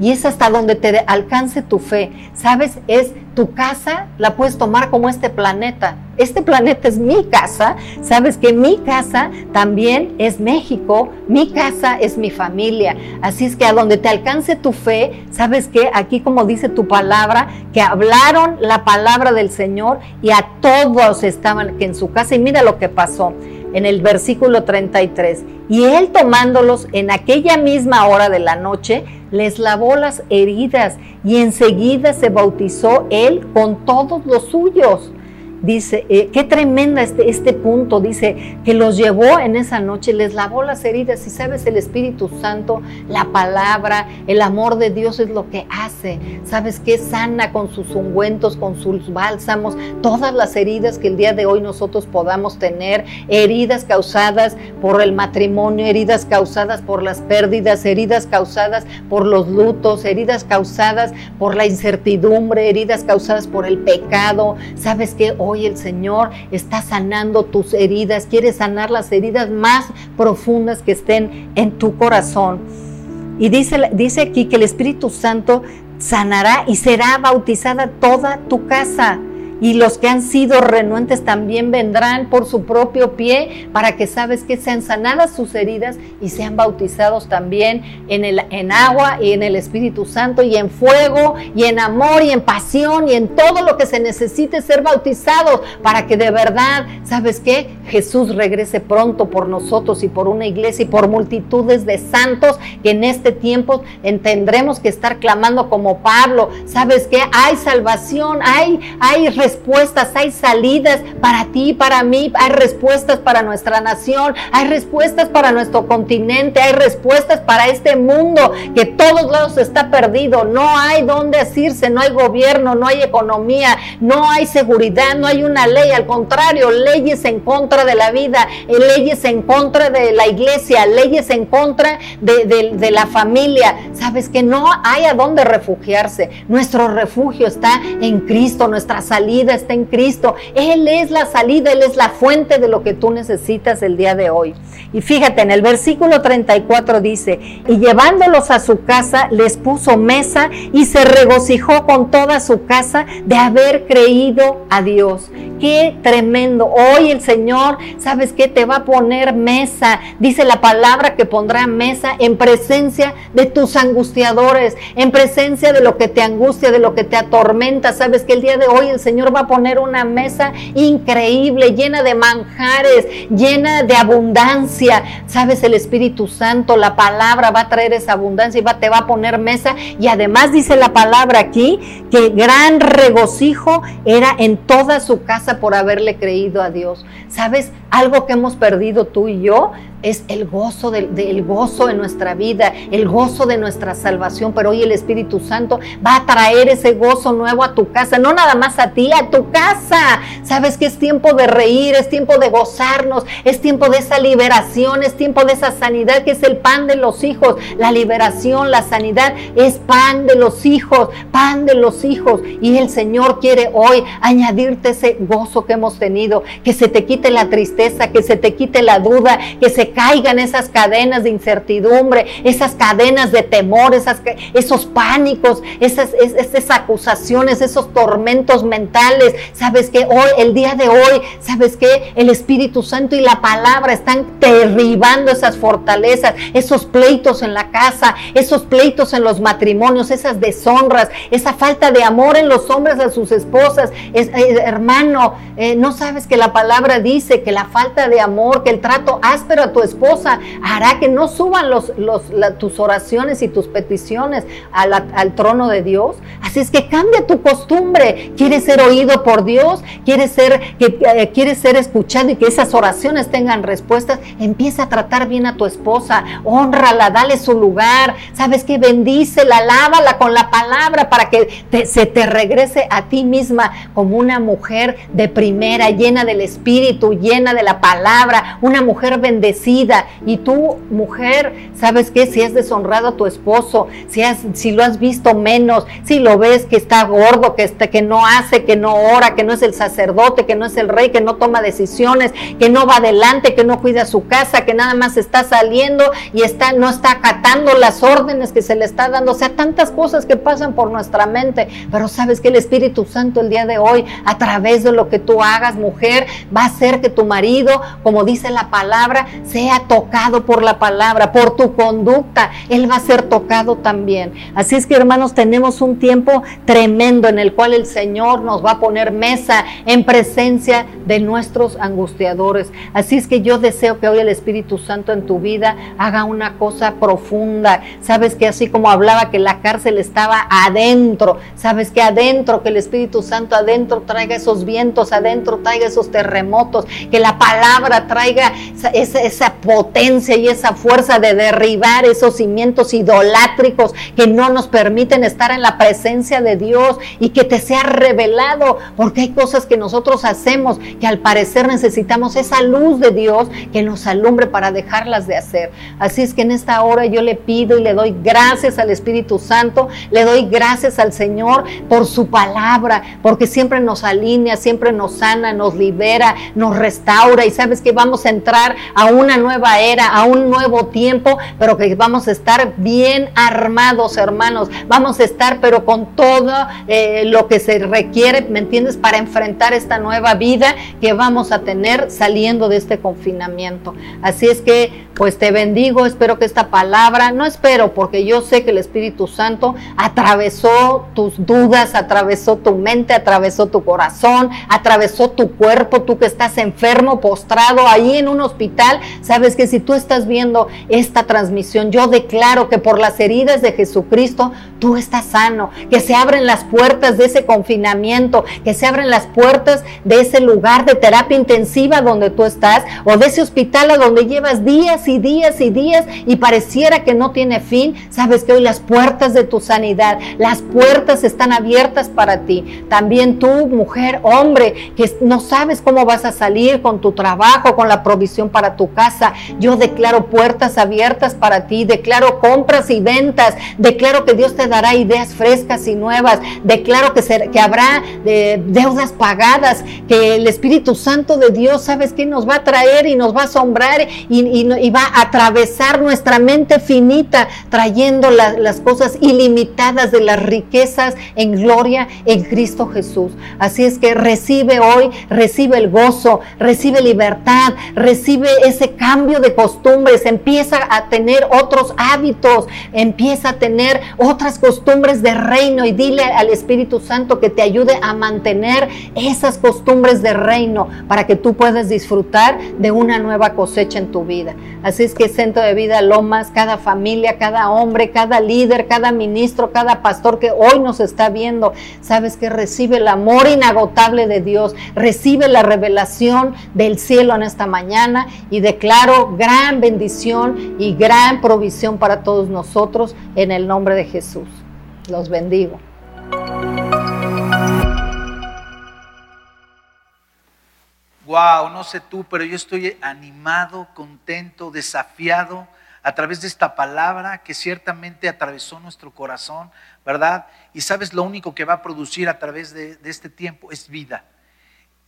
Y es hasta donde te alcance tu fe. ¿Sabes? Es tu casa, la puedes tomar como este planeta. Este planeta es mi casa. Sabes que mi casa también es México. Mi casa es mi familia. Así es que a donde te alcance tu fe, sabes que aquí como dice tu palabra, que hablaron la palabra del Señor y a todos estaban en su casa. Y mira lo que pasó en el versículo 33. Y él tomándolos en aquella misma hora de la noche, les lavó las heridas y enseguida se bautizó él con todos los suyos. Dice, eh, qué tremenda este, este punto, dice, que los llevó en esa noche, les lavó las heridas y sabes, el Espíritu Santo, la palabra, el amor de Dios es lo que hace, sabes que sana con sus ungüentos, con sus bálsamos, todas las heridas que el día de hoy nosotros podamos tener, heridas causadas por el matrimonio, heridas causadas por las pérdidas, heridas causadas por los lutos, heridas causadas por la incertidumbre, heridas causadas por el pecado, sabes que el Señor está sanando tus heridas, quiere sanar las heridas más profundas que estén en tu corazón. Y dice, dice aquí que el Espíritu Santo sanará y será bautizada toda tu casa y los que han sido renuentes también vendrán por su propio pie para que sabes que sean sanadas sus heridas y sean bautizados también en, el, en agua y en el Espíritu Santo y en fuego y en amor y en pasión y en todo lo que se necesite ser bautizados para que de verdad, ¿sabes qué? Jesús regrese pronto por nosotros y por una iglesia y por multitudes de santos que en este tiempo tendremos que estar clamando como Pablo. ¿Sabes qué? Hay salvación, hay, hay respuestas, hay salidas para ti, para mí, hay respuestas para nuestra nación, hay respuestas para nuestro continente, hay respuestas para este mundo que todos lados está perdido, no hay dónde asirse, no hay gobierno, no hay economía, no hay seguridad, no hay una ley, al contrario, leyes en contra de la vida, eh, leyes en contra de la iglesia, leyes en contra de, la familia. Sabes que no hay a dónde refugiarse. Nuestro refugio está en Cristo, nuestra salida está en Cristo. Él es la salida, Él es la fuente de lo que tú necesitas el día de hoy. Y fíjate, en el versículo 34 dice, y llevándolos a su casa, les puso mesa y se regocijó con toda su casa de haber creído a Dios. Qué tremendo. Hoy el Señor, ¿sabes qué? Te va a poner mesa. Dice la palabra que pondrá mesa en presencia de tus angustiadores, en presencia de lo que te angustia, de lo que te atormenta. Sabes que el día de hoy el Señor va a poner una mesa increíble, llena de manjares, llena de abundancia. Sabes, el Espíritu Santo, la palabra va a traer esa abundancia y va, te va a poner mesa. Y además dice la palabra aquí que gran regocijo era en toda su casa por haberle creído a Dios. ¿Sabes? Algo que hemos perdido tú y yo es el gozo del, gozo en nuestra vida, el gozo de nuestra salvación, pero hoy el Espíritu Santo va a traer ese gozo nuevo a tu casa, no nada más a ti, a tu casa. Sabes que es tiempo de reír, es tiempo de gozarnos, es tiempo de esa liberación, es tiempo de esa sanidad que es el pan de los hijos. La liberación, la sanidad es pan de los hijos, pan de los hijos. Y el Señor quiere hoy añadirte ese gozo que hemos tenido, que se te quite la tristeza, que se te quite la duda, que se caigan esas cadenas de incertidumbre, esas cadenas de temor, esas, esos pánicos, esas, es- esas acusaciones, esos tormentos mentales. Sabes que hoy, el día de hoy, sabes que el Espíritu Santo y la palabra están derribando esas fortalezas, esos pleitos en la casa, esos pleitos en los matrimonios, esas deshonras, esa falta de amor en los hombres a sus esposas. Es- eh, hermano, eh, no sabes que la palabra dice que la falta de amor, que el trato áspero a tu esposa hará que no suban los, los- tus oraciones y tus peticiones al trono de Dios. Así es que cambia tu costumbre. ¿Quieres ser oído por Dios? ¿Quieres ser, que, eh, quieres ser escuchado y que esas oraciones tengan respuestas? Empieza a tratar bien a tu esposa. Honrala, dale su lugar. ¿Sabes qué? Bendícela, lávala con la palabra para que te- se te regrese a ti misma como una mujer de primera, llena del Espíritu, llena de la palabra, una mujer bendecida. Y tú, mujer, ¿sabes qué? Si has deshonrado a tu esposo, si, has, si lo has visto menos, si lo ves que está gordo, que, que no hace, que no ora, que no es el sacerdote, que no es el rey, que no toma decisiones, que no va adelante, que no cuida su casa, que nada más está saliendo y está, no está acatando las órdenes que se le está dando. O sea, tantas cosas que pasan por nuestra mente. Pero sabes que el Espíritu Santo el día de hoy, a través de lo que tú hagas, mujer, va a hacer que tu marido, como dice la palabra, sea tocado por la palabra, por tu conducta. Él va a ser tocado también. Así es que, hermanos, tenemos un tiempo tremendo en el cual el Señor nos va a poner mesa en presencia de nuestros angustiadores. Así es que yo deseo que hoy el Espíritu Santo en tu vida haga una cosa profunda. Sabes que así como hablaba que la cárcel estaba adentro, sabes que adentro, que el Espíritu Santo adentro traiga esos vientos, adentro traiga esos terremotos, que la palabra traiga esa, potencia y esa fuerza de derribar esos cimientos idolátricos que no nos permiten estar en la presencia de Dios y que te sea revelado, porque hay cosas que nosotros hacemos que al parecer necesitamos esa luz de Dios que nos alumbre para dejarlas de hacer. Así es que en esta hora yo le pido y le doy gracias al Espíritu Santo, le doy gracias al Señor por su palabra, porque siempre nos alinea, siempre nos sana, nos libera, nos restaura y sabes que vamos a entrar a una nueva era, a un nuevo tiempo, pero que vamos a estar bien armados, hermanos. Vamos a estar, pero con todo eh, lo que se requiere, ¿me entiendes? Para enfrentar esta nueva vida que vamos a tener saliendo de este confinamiento. Así es que, pues te bendigo, espero que esta palabra, no espero, porque yo sé que el Espíritu Santo atravesó tus dudas, atravesó tu mente, atravesó tu corazón, atravesó tu cuerpo, tú que estás enfermo, postrado ahí en un hospital, sabes que si tú estás viendo esta transmisión, yo declaro que por las heridas de Jesucristo, tú estás sano, que se abren las puertas de ese confinamiento, que se abren las puertas de ese lugar de terapia intensiva donde tú estás, o de ese hospital a donde llevas días y días y días y pareciera que no tiene fin, sabes que hoy las puertas de tu sanidad, las puertas están abiertas para ti. También tú, mujer, hombre, que no sabes cómo vas a salir con tu trabajo, con la provisión para tu casa, yo declaro puertas abiertas para ti, declaro compras y ventas, declaro que Dios te dará ideas frescas y nuevas, declaro que, habrá eh, deudas pagadas, que el Espíritu Santo de Dios, ¿sabes qué? Nos va a traer y nos va a asombrar y, va a atravesar nuestra mente finita, trayendo la- las cosas ilimitadas de las riquezas en gloria en Cristo Jesús. Así es que recibe hoy, recibe el gozo, libertad, recibe ese cambio de costumbres, empieza a tener otros hábitos, empieza a tener otras costumbres de reino y dile al Espíritu Santo que te ayude a mantener esas costumbres de reino para que tú puedas disfrutar de una nueva cosecha en tu vida. Así es que Centro de Vida Lomas, cada familia, cada hombre, cada líder, cada ministro, cada pastor que hoy nos está viendo, sabes que recibe el amor inagotable de Dios, recibe la revelación del cielo en esta mañana y declaro gran bendición y gran provisión para todos nosotros en el nombre de Jesús. Los bendigo. Wow, no sé tú, pero yo estoy animado, contento, desafiado a través de esta palabra que ciertamente atravesó nuestro corazón, ¿verdad? Y sabes, lo único que va a producir a través de, este tiempo es vida.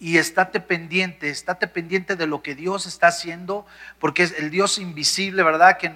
Y estate pendiente, estate pendiente de lo que Dios está haciendo, porque es el Dios invisible, ¿verdad? Que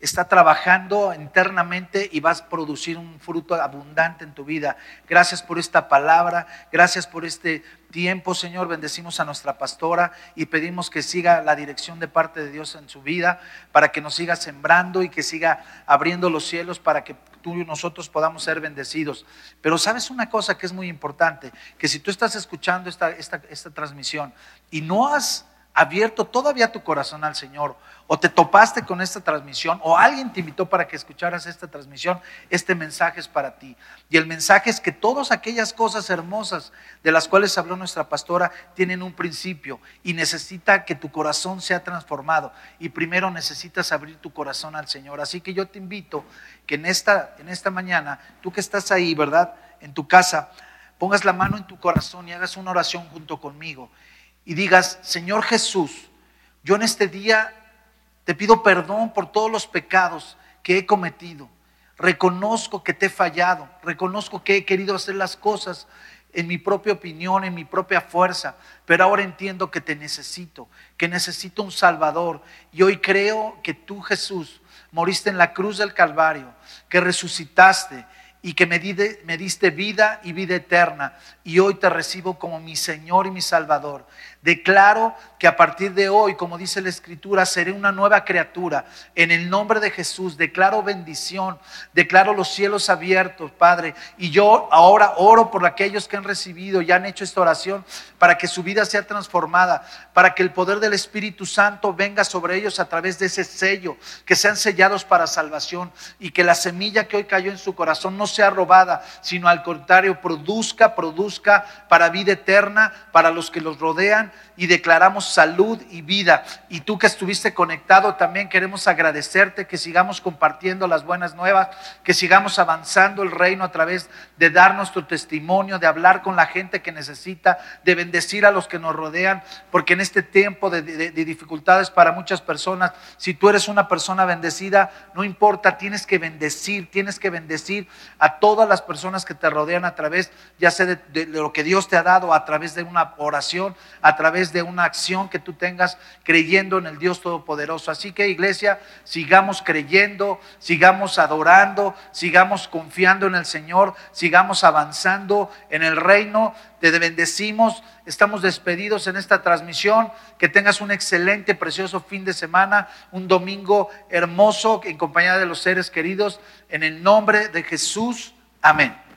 está trabajando internamente y vas a producir un fruto abundante en tu vida. Gracias por esta palabra, gracias por este tiempo, Señor. Bendecimos a nuestra pastora y pedimos que siga la dirección de parte de Dios en su vida, para que nos siga sembrando y que siga abriendo los cielos para que tú y nosotros podamos ser bendecidos. Pero sabes una cosa que es muy importante, que si tú estás escuchando esta, esta, esta transmisión y no has abierto todavía tu corazón al Señor, o te topaste con esta transmisión, o alguien te invitó para que escucharas esta transmisión, este mensaje es para ti. Y el mensaje es que todas aquellas cosas hermosas de las cuales habló nuestra pastora tienen un principio y necesita que tu corazón sea transformado. Y primero necesitas abrir tu corazón al Señor. Así que yo te invito que en esta, en esta mañana, tú que estás ahí, ¿verdad? En tu casa, pongas la mano en tu corazón y hagas una oración junto conmigo y digas, Señor Jesús, yo en este día te pido perdón por todos los pecados que he cometido. Reconozco que te he fallado, reconozco que he querido hacer las cosas en mi propia opinión, en mi propia fuerza, pero ahora entiendo que te necesito, que necesito un Salvador. Y hoy creo que tú, Jesús, moriste en la cruz del Calvario, que resucitaste y que me, me diste vida y vida eterna. Y hoy te recibo como mi Señor y mi Salvador. Declaro que a partir de hoy, como dice la Escritura, seré una nueva criatura. En el nombre de Jesús, declaro bendición, declaro los cielos abiertos, Padre. Y yo ahora oro por aquellos que han recibido y han hecho esta oración para que su vida sea transformada, para que el poder del Espíritu Santo venga sobre ellos a través de ese sello, que sean sellados para salvación y que la semilla que hoy cayó en su corazón no sea robada, sino al contrario, produzca, produzca para vida eterna, para los que los rodean y declaramos salud y vida. Y tú que estuviste conectado, también queremos agradecerte que sigamos compartiendo las buenas nuevas, que sigamos avanzando el reino a través de dar nuestro testimonio, de hablar con la gente que necesita, de bendecir a los que nos rodean, porque en este tiempo de, de- de dificultades para muchas personas, si tú eres una persona bendecida, no importa, tienes que bendecir, tienes que bendecir a todas las personas que te rodean a través, ya sea de- de lo que Dios te ha dado, a través de una oración, a través de una acción que tú tengas creyendo en el Dios Todopoderoso. Así que iglesia, sigamos creyendo, sigamos adorando, sigamos confiando en el Señor, sigamos avanzando en el reino. Te bendecimos, estamos despedidos en esta transmisión. Que tengas un excelente, precioso fin de semana, un domingo hermoso en compañía de los seres queridos. En el nombre de Jesús, amén.